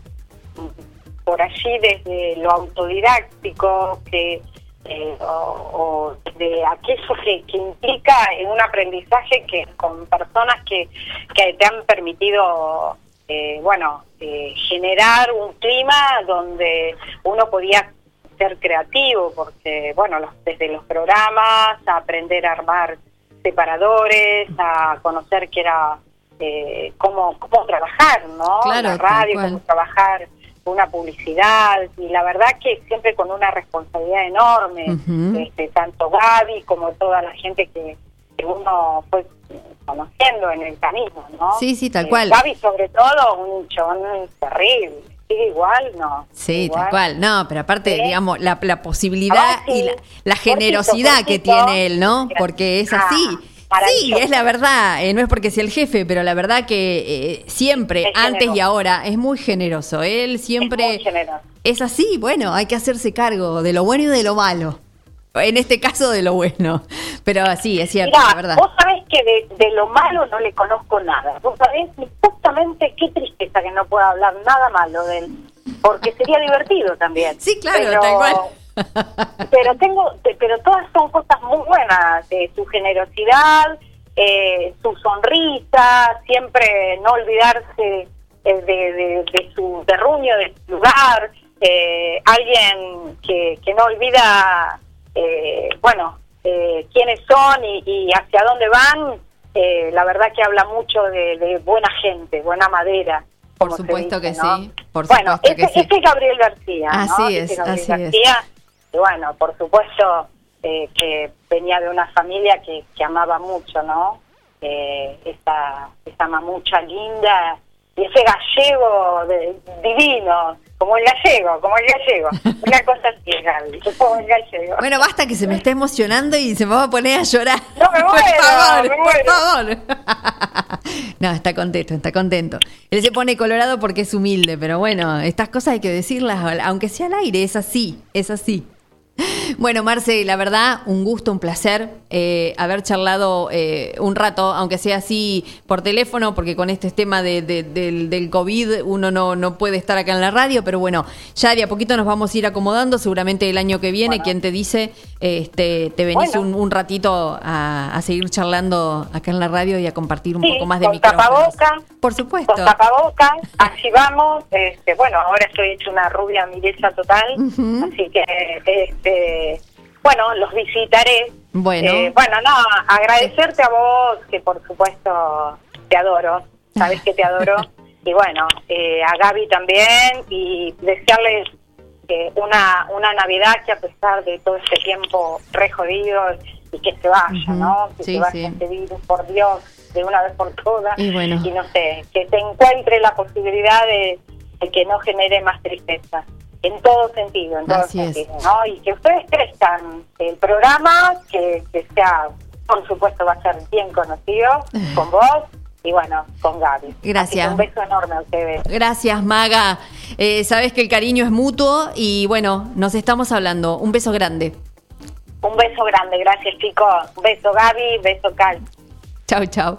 por allí desde lo autodidáctico, que eh, o, o de aquello que, que implica en un aprendizaje que con personas que, que te han permitido, eh, bueno, eh, generar un clima donde uno podía ser creativo, porque, bueno, los- desde los programas, a aprender a armar separadores, a conocer que era eh, cómo, cómo trabajar, ¿no? Claro, la radio, cual. cómo trabajar una publicidad, y la verdad que siempre con una responsabilidad enorme, este, tanto Gaby como toda la gente que, que uno fue conociendo en el camino, ¿no? Sí, sí, tal Eh, cual. Gaby sobre todo, un chabón terrible, igual, ¿no? Sí, Igual. tal cual. No, pero aparte, Sí. digamos, la, la posibilidad sí. y la, la generosidad que tiene él, ¿no? Porque es Ah, así. Sí, es la verdad. eh, no es porque sea el jefe, pero la verdad que eh, siempre, Es antes y ahora, es muy generoso. Él siempre Es muy generoso. es así. Bueno, hay que hacerse cargo de lo bueno y de lo malo. En este caso, de lo bueno. Pero sí, es cierto, Mirá, la verdad. vos sabés que de, de lo malo no le conozco nada. Vos sabés justamente qué tristeza que no pueda hablar nada malo de él. Porque sería divertido también. Sí, claro, Pero- tal cual. pero tengo te- pero todas son cosas muy buenas de su generosidad eh, su sonrisa siempre no olvidarse eh, de, de- de su terruño de su lugar eh, alguien que, que no olvida eh, bueno eh, quiénes son y, y hacia dónde van eh, la verdad que habla mucho de, de buena gente buena madera Por supuesto dice, que ¿no? sí, por bueno supuesto que ese, sí. ese es Gabriel García. Así Ese es, Gabriel así es. García. Y bueno, por supuesto eh, que venía de una familia que, que amaba mucho, ¿no? Eh, esa, esa mamucha linda y ese gallego de- divino, como el gallego, como el gallego. Una cosa así, Gaby, como el gallego. Bueno, basta que se me está emocionando y se me va a poner a llorar. No, me por muero, favor, me por muero. favor. No, está contento, está contento. Él se pone colorado porque es humilde, pero bueno, estas cosas hay que decirlas, aunque sea al aire, es así, es así. Bueno, Marce, la verdad, un gusto, un placer eh, haber charlado eh, un rato, aunque sea así por teléfono, porque con este tema de- de- del, del COVID uno no, no puede estar acá en la radio, pero bueno, ya de a poquito nos vamos a ir acomodando, seguramente el año que viene, quien te dice, este, te venís Bueno. un, un ratito a, a seguir charlando acá en la radio y a compartir un Sí, poco más de micrófonos. Por supuesto. Con tapabocas, así vamos. Este, bueno, ahora estoy hecha una rubia mireza total, así que, este, bueno, los visitaré. Bueno. Eh, bueno, no, agradecerte a vos, que por supuesto te adoro, sabes que te adoro. y bueno, eh, a Gaby también, y desearles eh, una, una Navidad que a pesar de todo este tiempo re jodido y que se vaya. ¿no? Que Sí, se vaya sí. este virus, por Dios, de una vez por todas. Y bueno. no sé, que se encuentre la posibilidad de, de que no genere más tristeza. En todo sentido, en todo Así es. sentido, ¿no? Y que ustedes crezcan el programa, que, que sea, por supuesto, va a ser bien conocido con vos y bueno, con Gaby. Gracias. Un beso enorme a ustedes. Gracias, Maga. Eh, sabes que el cariño es mutuo y bueno, nos estamos hablando. Un beso grande. Un beso grande, gracias chicos. Un beso Gaby, beso Cal. Chau, chau.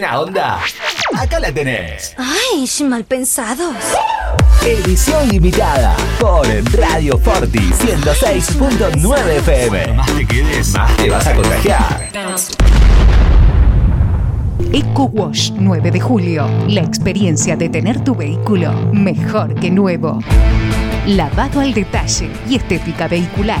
Buena onda, acá la tenés. Ay, mal pensados. Edición limitada por Radio Forti 106.9 FM. Más te quedes, más te vas a contagiar. Eco Wash 9 de julio. La experiencia de tener tu vehículo mejor que nuevo. Lavado al detalle y estética vehicular.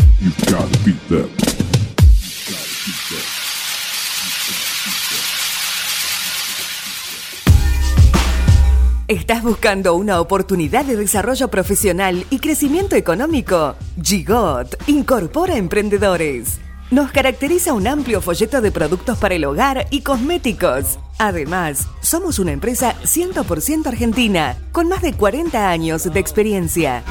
¿Estás buscando una oportunidad de desarrollo profesional y crecimiento económico? Gigot incorpora emprendedores. Nos caracteriza un amplio folleto de productos para el hogar y cosméticos. Además, somos una empresa 100% argentina, con más de 40 años de experiencia.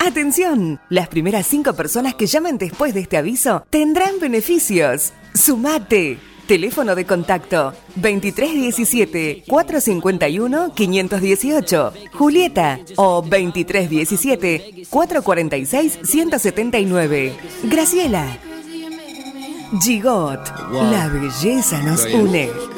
Atención, las primeras cinco personas que llamen después de este aviso tendrán beneficios. Sumate. Teléfono de contacto 2317 451 518. Julieta o 2317 446 179. Graciela. Gigot. La belleza nos une.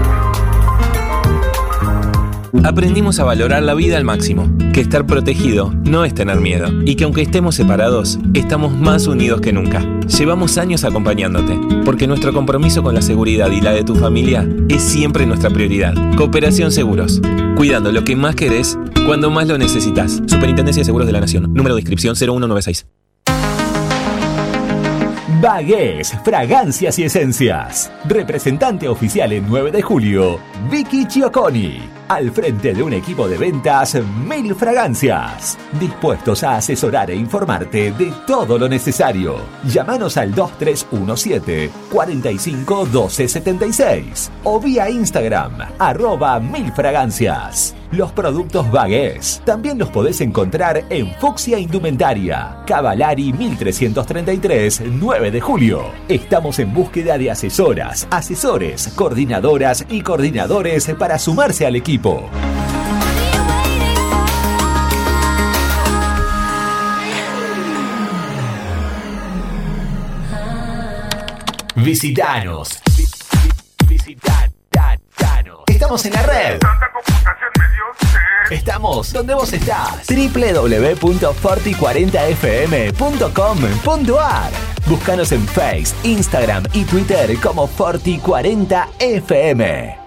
Aprendimos a valorar la vida al máximo, que estar protegido no es tener miedo y que aunque estemos separados, estamos más unidos que nunca. Llevamos años acompañándote, porque nuestro compromiso con la seguridad y la de tu familia es siempre nuestra prioridad. Cooperación Seguros, cuidando lo que más querés cuando más lo necesitas. Superintendencia de Seguros de la Nación, número de inscripción 0196. Bagués, Fragancias y Esencias. Representante oficial en 9 de julio, Vicky Chioconi. Al frente de un equipo de ventas, Mil Fragancias. Dispuestos a asesorar e informarte de todo lo necesario. Llámanos al 2317 45 12 76 o vía Instagram, arroba Mil Fragancias. Los productos Bagués también los podés encontrar en Fuxia Indumentaria, Cavalari 1333, 9 de julio. Estamos en búsqueda de asesoras, asesores, coordinadoras y coordinadores para sumarse al equipo. Visitanos. Visitanos. Estamos en la red. Estamos donde vos estás. www.forti40fm.com.ar Búscanos en Face, Instagram y Twitter como Forti40fm.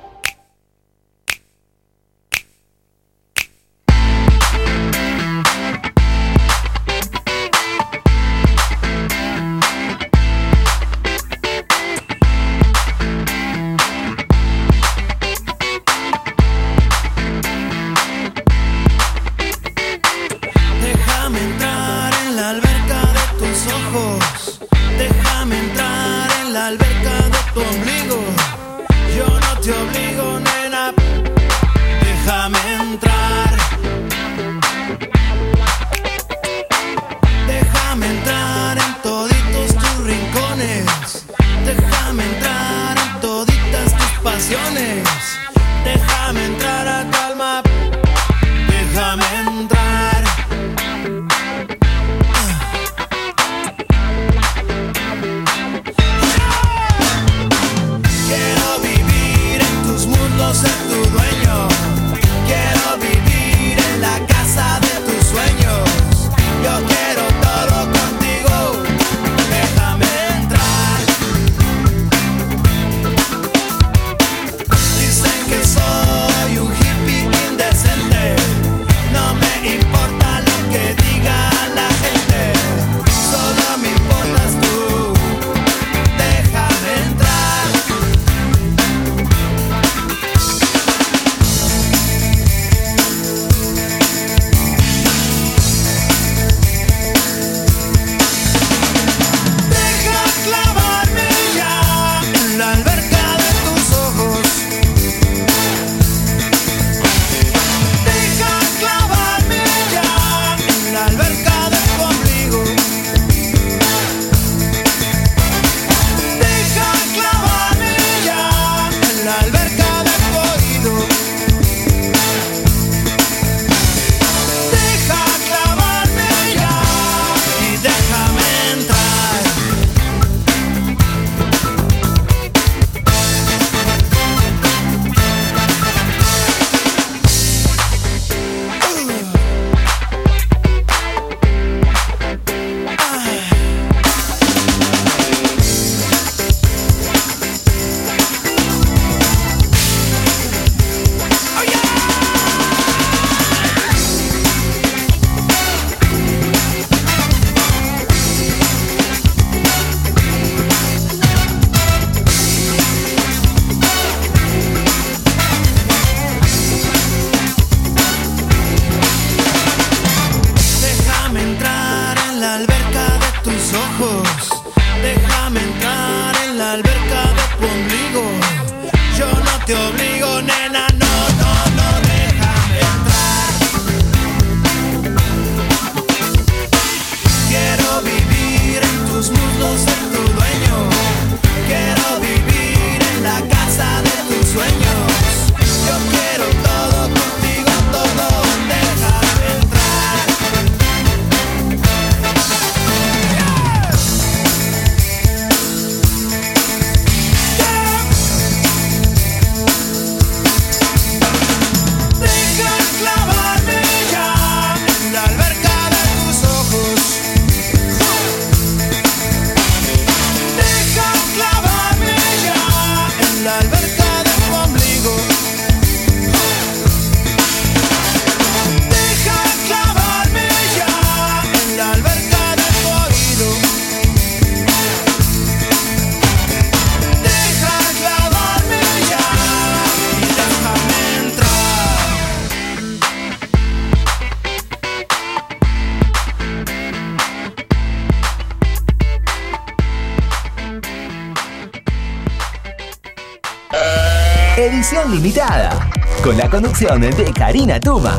La conducción de Karina Tuma.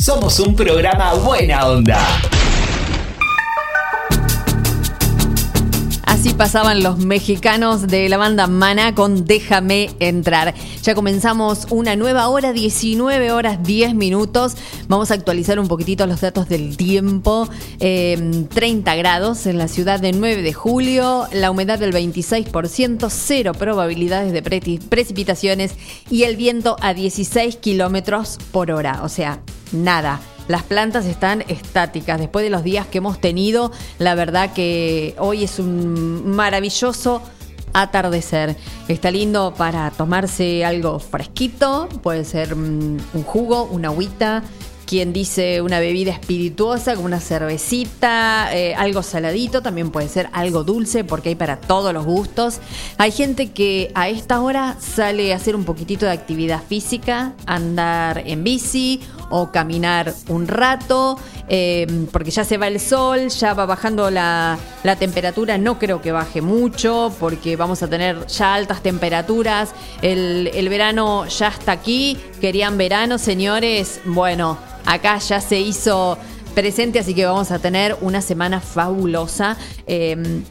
Somos un programa buena onda. Así pasaban los mexicanos de la banda Mana con Déjame entrar. Ya comenzamos una nueva hora, 19 horas 10 minutos. Vamos a actualizar un poquitito los datos del tiempo. Eh, 30 grados en la ciudad de 9 de julio, la humedad del 26%, cero probabilidades de pre- precipitaciones y el viento a 16 kilómetros por hora. O sea, nada. Las plantas están estáticas. Después de los días que hemos tenido, la verdad que hoy es un maravilloso atardecer. Está lindo para tomarse algo fresquito, puede ser mm, un jugo, una agüita. Quien dice una bebida espirituosa, como una cervecita, eh, algo saladito, también puede ser algo dulce, porque hay para todos los gustos. Hay gente que a esta hora sale a hacer un poquitito de actividad física, andar en bici o caminar un rato, eh, porque ya se va el sol, ya va bajando la, la temperatura, no creo que baje mucho, porque vamos a tener ya altas temperaturas, el, el verano ya está aquí, querían verano, señores, bueno, acá ya se hizo presente, así que vamos a tener una semana fabulosa. eh,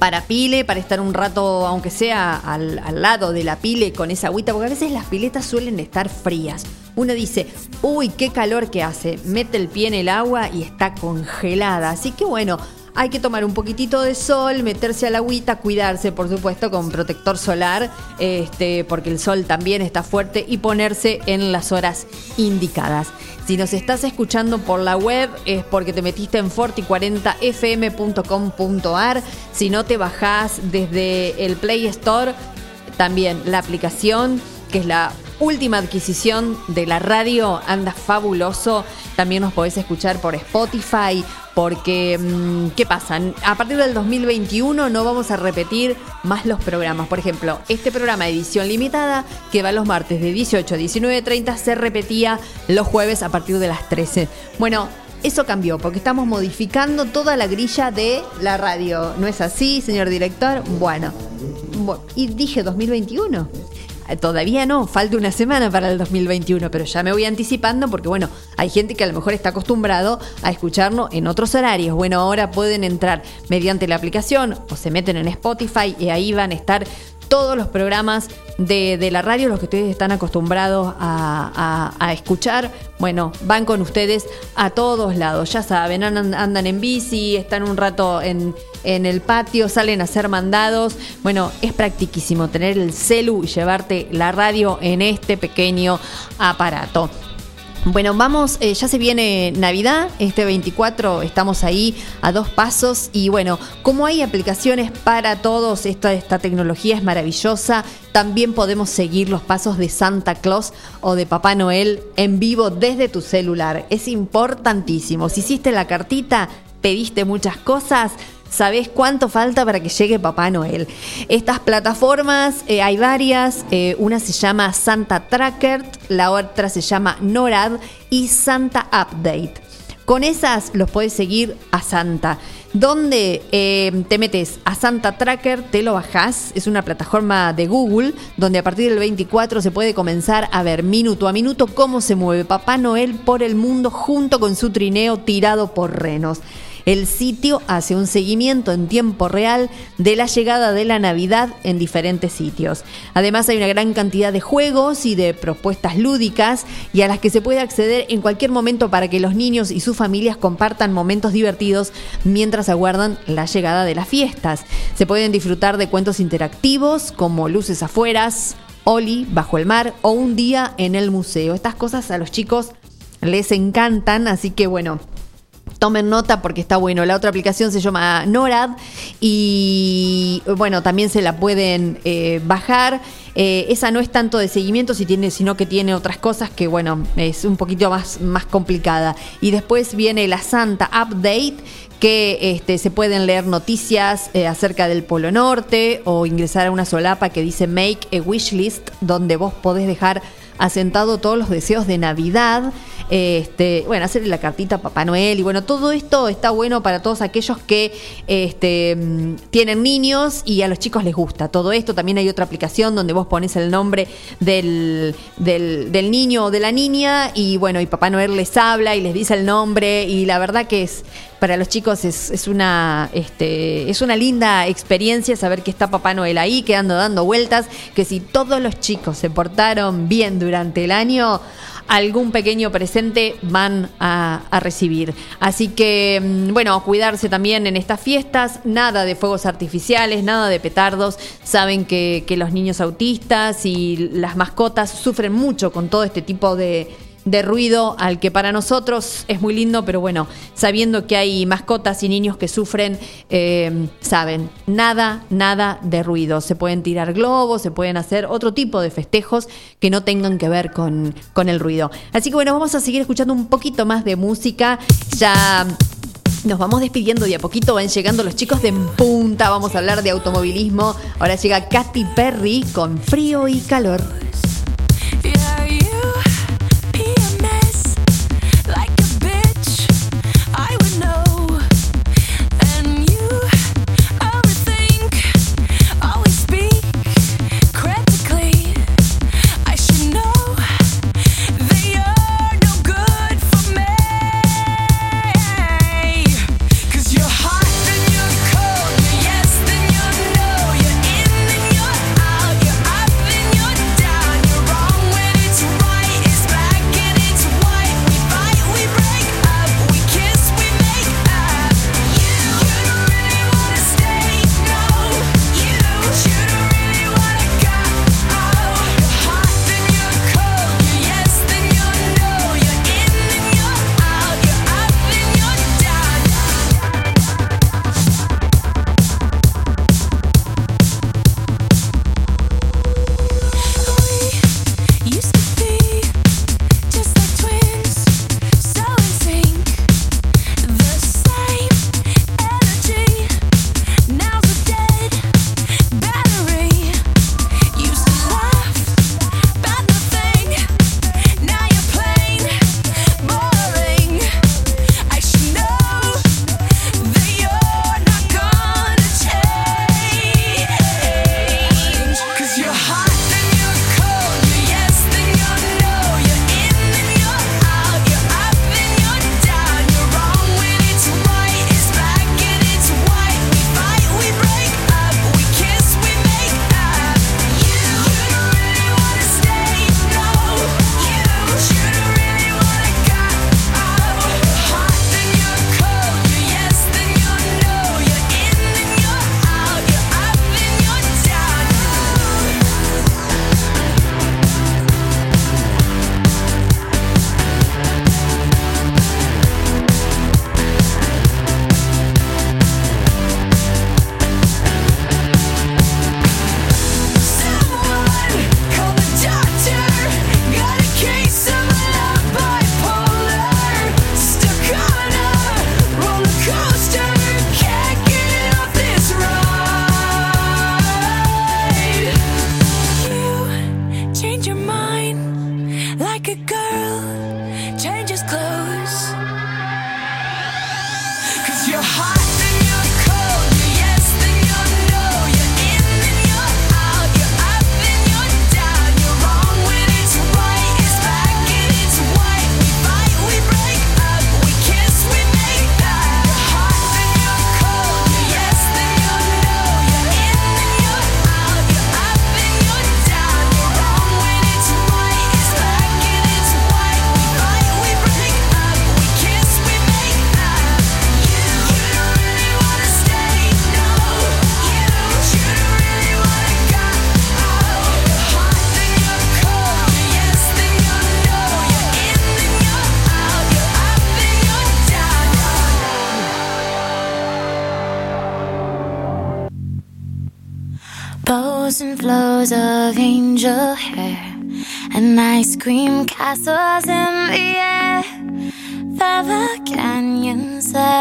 para pile, para estar un rato, aunque sea al, al lado de la pile con esa agüita, porque a veces las piletas suelen estar frías. Uno dice, uy, qué calor que hace, mete el pie en el agua y está congelada. Así que bueno, hay que tomar un poquitito de sol, meterse a la agüita, cuidarse, por supuesto, con protector solar, este, porque el sol también está fuerte y ponerse en las horas indicadas. Si nos estás escuchando por la web es porque te metiste en forti40fm.com.ar. Si no te bajás desde el Play Store, también la aplicación, que es la última adquisición de la radio, anda fabuloso. También nos podés escuchar por Spotify, porque, mm, ¿qué pasa? A partir del 2021 no vamos a repetir más los programas. Por ejemplo, este programa de edición limitada, que va los martes de 18 a 19.30, se repetía los jueves a partir de las 13. Bueno, eso cambió porque estamos modificando toda la grilla de la radio. ¿No es así, señor director? Bueno, bu- y dije 2021. Eh, Todavía no, falta una semana para el 2021, pero ya me voy anticipando porque, bueno, hay gente que a lo mejor está acostumbrado a escucharnos en otros horarios. Bueno, ahora pueden entrar mediante la aplicación o se meten en Spotify y ahí van a estar todos los programas de, la radio, los que ustedes están acostumbrados a, escuchar, bueno, van con ustedes a todos lados, ya saben, andan, en bici, están un rato en, en el patio, salen a hacer mandados, bueno, es practiquísimo tener el celu y llevarte la radio en este pequeño aparato. Bueno, vamos, eh, ya se viene Navidad, este 24 estamos ahí a dos pasos y bueno, como hay aplicaciones para todos, esta, esta tecnología es maravillosa, también podemos seguir los pasos de Santa Claus o de Papá Noel en vivo desde tu celular. Es importantísimo, si hiciste la cartita, pediste muchas cosas, ¿Sabés cuánto falta para que llegue Papá Noel? Estas plataformas, eh, hay varias. eh, una se llama Santa Tracker, la otra se llama NORAD y Santa Update. Con esas los puedes seguir a Santa. Donde eh, te metes a Santa Tracker, te lo bajás. Es una plataforma de Google donde a partir del 24 se puede comenzar a ver minuto a minuto cómo se mueve Papá Noel por el mundo junto con su trineo tirado por renos. El sitio hace un seguimiento en tiempo real de la llegada de la Navidad en diferentes sitios. Además hay una gran cantidad de juegos y de propuestas lúdicas y a las que se puede acceder en cualquier momento para que los niños y sus familias compartan momentos divertidos mientras aguardan la llegada de las fiestas. Se pueden disfrutar de cuentos interactivos como Luces afueras, Oli bajo el mar o Un día en el museo. Estas cosas a los chicos les encantan, así que bueno, Tomen nota porque está bueno. La otra aplicación se llama NORAD y bueno, también se la pueden eh, bajar. Eh, esa no es tanto de seguimiento, si tiene, sino que tiene otras cosas que, bueno, es un poquito más, más complicada. Y después viene la Santa Update, que este, se pueden leer noticias eh, acerca del Polo Norte o ingresar a una solapa que dice Make a Wish List, donde vos podés dejar asentado todos los deseos de Navidad. Este, bueno, hacerle la cartita a Papá Noel y bueno, todo esto está bueno para todos aquellos que este, mm, tienen niños y a los chicos les gusta todo esto. También hay otra aplicación donde vos pones el nombre del, del, del niño o de la niña y bueno, y Papá Noel les habla y les dice el nombre y la verdad que es para los chicos es, es una este, es una linda experiencia saber que está Papá Noel ahí quedando dando vueltas, que si todos los chicos se portaron bien durante el año, algún pequeño presente van a, recibir. Así que, mm, bueno, cuidarse también en estas fiestas, nada de fuegos artificiales, nada de petardos. Saben que, que los niños autistas y las mascotas sufren mucho con todo este tipo de, de ruido al que para nosotros es muy lindo, pero bueno, sabiendo que hay mascotas y niños que sufren, eh, saben, nada, nada de ruido. Se pueden tirar globos, se pueden hacer otro tipo de festejos que no tengan que ver con, con el ruido. Así que bueno, vamos a seguir escuchando un poquito más de música. Ya nos vamos despidiendo de a poquito, van llegando los chicos de En punta, vamos a hablar de automovilismo. Ahora llega Katy Perry con frío y calor.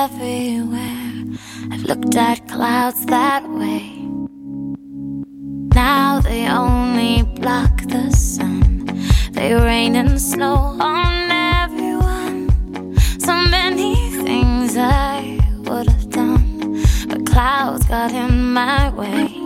Everywhere. I've looked at clouds that way. Now they only block the sun. They rain and snow on everyone. So many things I would have done, but clouds got in my way.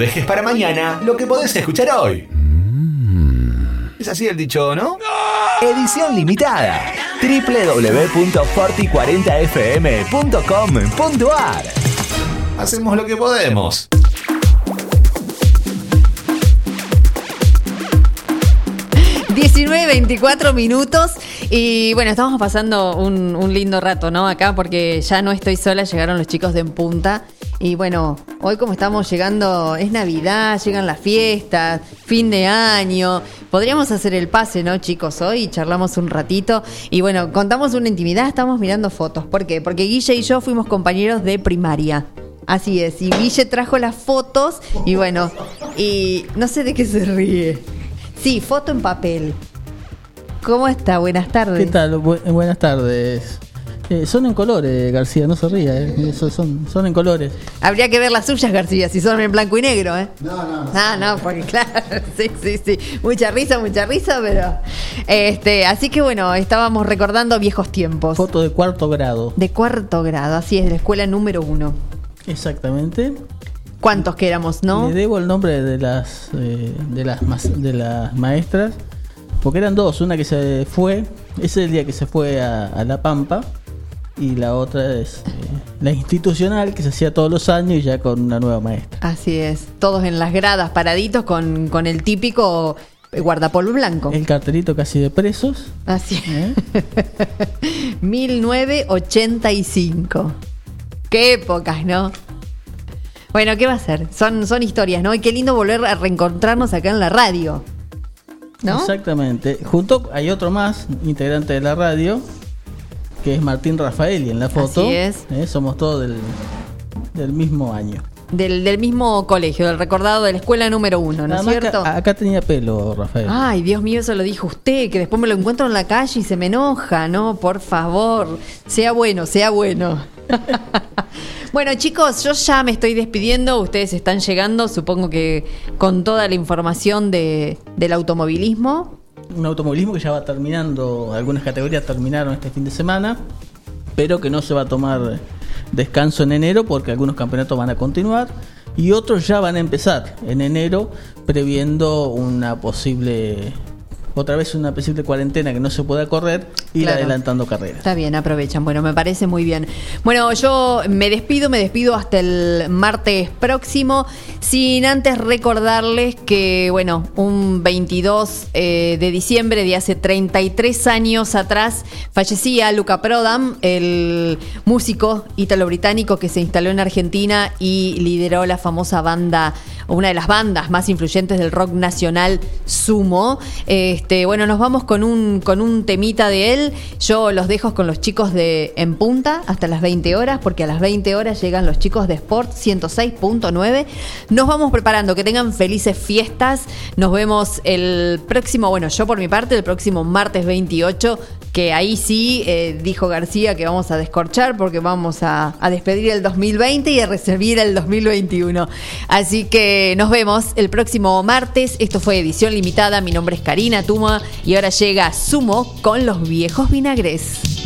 Dejes para mañana lo que podés escuchar hoy. Es así el dicho, ¿no? Edición limitada. www.forti40fm.com.ar Hacemos lo que podemos. ...19, 24 minutos y bueno, estamos pasando un, un lindo rato, ¿no? Acá porque ya no estoy sola, llegaron los chicos de En Punta y bueno, hoy como estamos llegando, es Navidad, llegan las fiestas, fin de año, podríamos hacer el pase, ¿no, chicos? Hoy charlamos un ratito y bueno, contamos una intimidad, estamos mirando fotos. ¿Por qué? Porque Guille y yo fuimos compañeros de primaria. Así es, y Guille trajo las fotos y bueno, y no sé de qué se ríe. Sí, foto en papel. ¿Cómo está? Buenas tardes. ¿Qué tal? Bu- buenas tardes. Eh, son en colores, García, no se ría. eh. Eso son, son en colores. Habría que ver las suyas, García, si son en blanco y negro, ¿eh? No, no. Ah, no, porque claro, sí, sí, sí. Mucha risa, mucha risa, pero. Este, así que bueno, estábamos recordando viejos tiempos. Foto de cuarto grado. De cuarto grado, así es, de la escuela número uno. Exactamente. ¿Cuántos que éramos, no? Le debo el nombre de las, eh, de, las de las maestras. Porque eran dos. Una que se fue. Ese es el día que se fue a, a La Pampa. Y la otra es, eh, la institucional que se hacía todos los años y ya con una nueva maestra. Así es, todos en las gradas paraditos con, con el típico eh, guardapolvo blanco. El cartelito casi de presos. Así ¿eh? 1985. Qué épocas, ¿no? Bueno, ¿qué va a ser? Son, son historias, ¿no? Y qué lindo volver a reencontrarnos acá en la radio. ¿No? Exactamente. Junto hay otro más, integrante de la radio, que es Martín Rafaeli en la foto. Así es. ¿eh? Somos todos del, del mismo año. Del, del mismo colegio, del recordado de la escuela número uno, ¿no es cierto? que a- acá tenía pelo, Rafael. Ay, Dios mío, eso lo dijo usted, que después me lo encuentro en la calle y se me enoja, ¿no? Por favor, sea bueno, sea bueno. bueno, chicos, yo ya me estoy despidiendo, ustedes están llegando, supongo que con toda la información de, del automovilismo. Un automovilismo que ya va terminando, algunas categorías terminaron este fin de semana, pero que no se va a tomar descanso en enero porque algunos campeonatos van a continuar y otros ya van a empezar en enero previendo una posible otra vez una posible cuarentena que no se pueda correr ir Claro. adelantando carreras. Está bien, aprovechan. Bueno, me parece muy bien. Bueno, yo me despido, me despido hasta el martes próximo, sin antes recordarles que, bueno, un 22 eh, de diciembre de hace 33 años atrás fallecía Luca Prodam, el músico ítalo-británico que se instaló en Argentina y lideró la famosa banda, una de las bandas más influyentes del rock nacional, Sumo. Este, bueno, nos vamos con un, con un temita de él. Yo los dejo con los chicos de En Punta hasta las 20 horas, porque a las 20 horas llegan los chicos de Sport 106.9. Nos vamos preparando, que tengan felices fiestas. Nos vemos el próximo, bueno, yo por mi parte, el próximo martes 28, que ahí sí, eh, dijo García que vamos a descorchar porque vamos a, a despedir el 2020 y a recibir el 2021. Así que nos vemos el próximo martes. Esto fue edición limitada. Mi nombre es Karina Tuma y ahora llega Sumo con los viejos vinagres.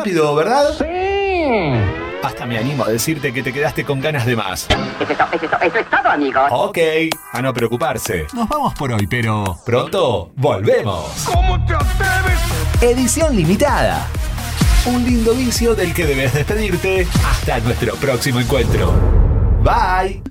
Rápido, ¿verdad? Sí. Hasta me animo a decirte que te quedaste con ganas de más. Eso es, eso es to- eso es todo, amigos. Ok, a no preocuparse. Nos vamos por hoy, pero pronto volvemos. ¿Cómo te atreves? Edición limitada. Un lindo vicio del que debes despedirte hasta nuestro próximo encuentro. Bye.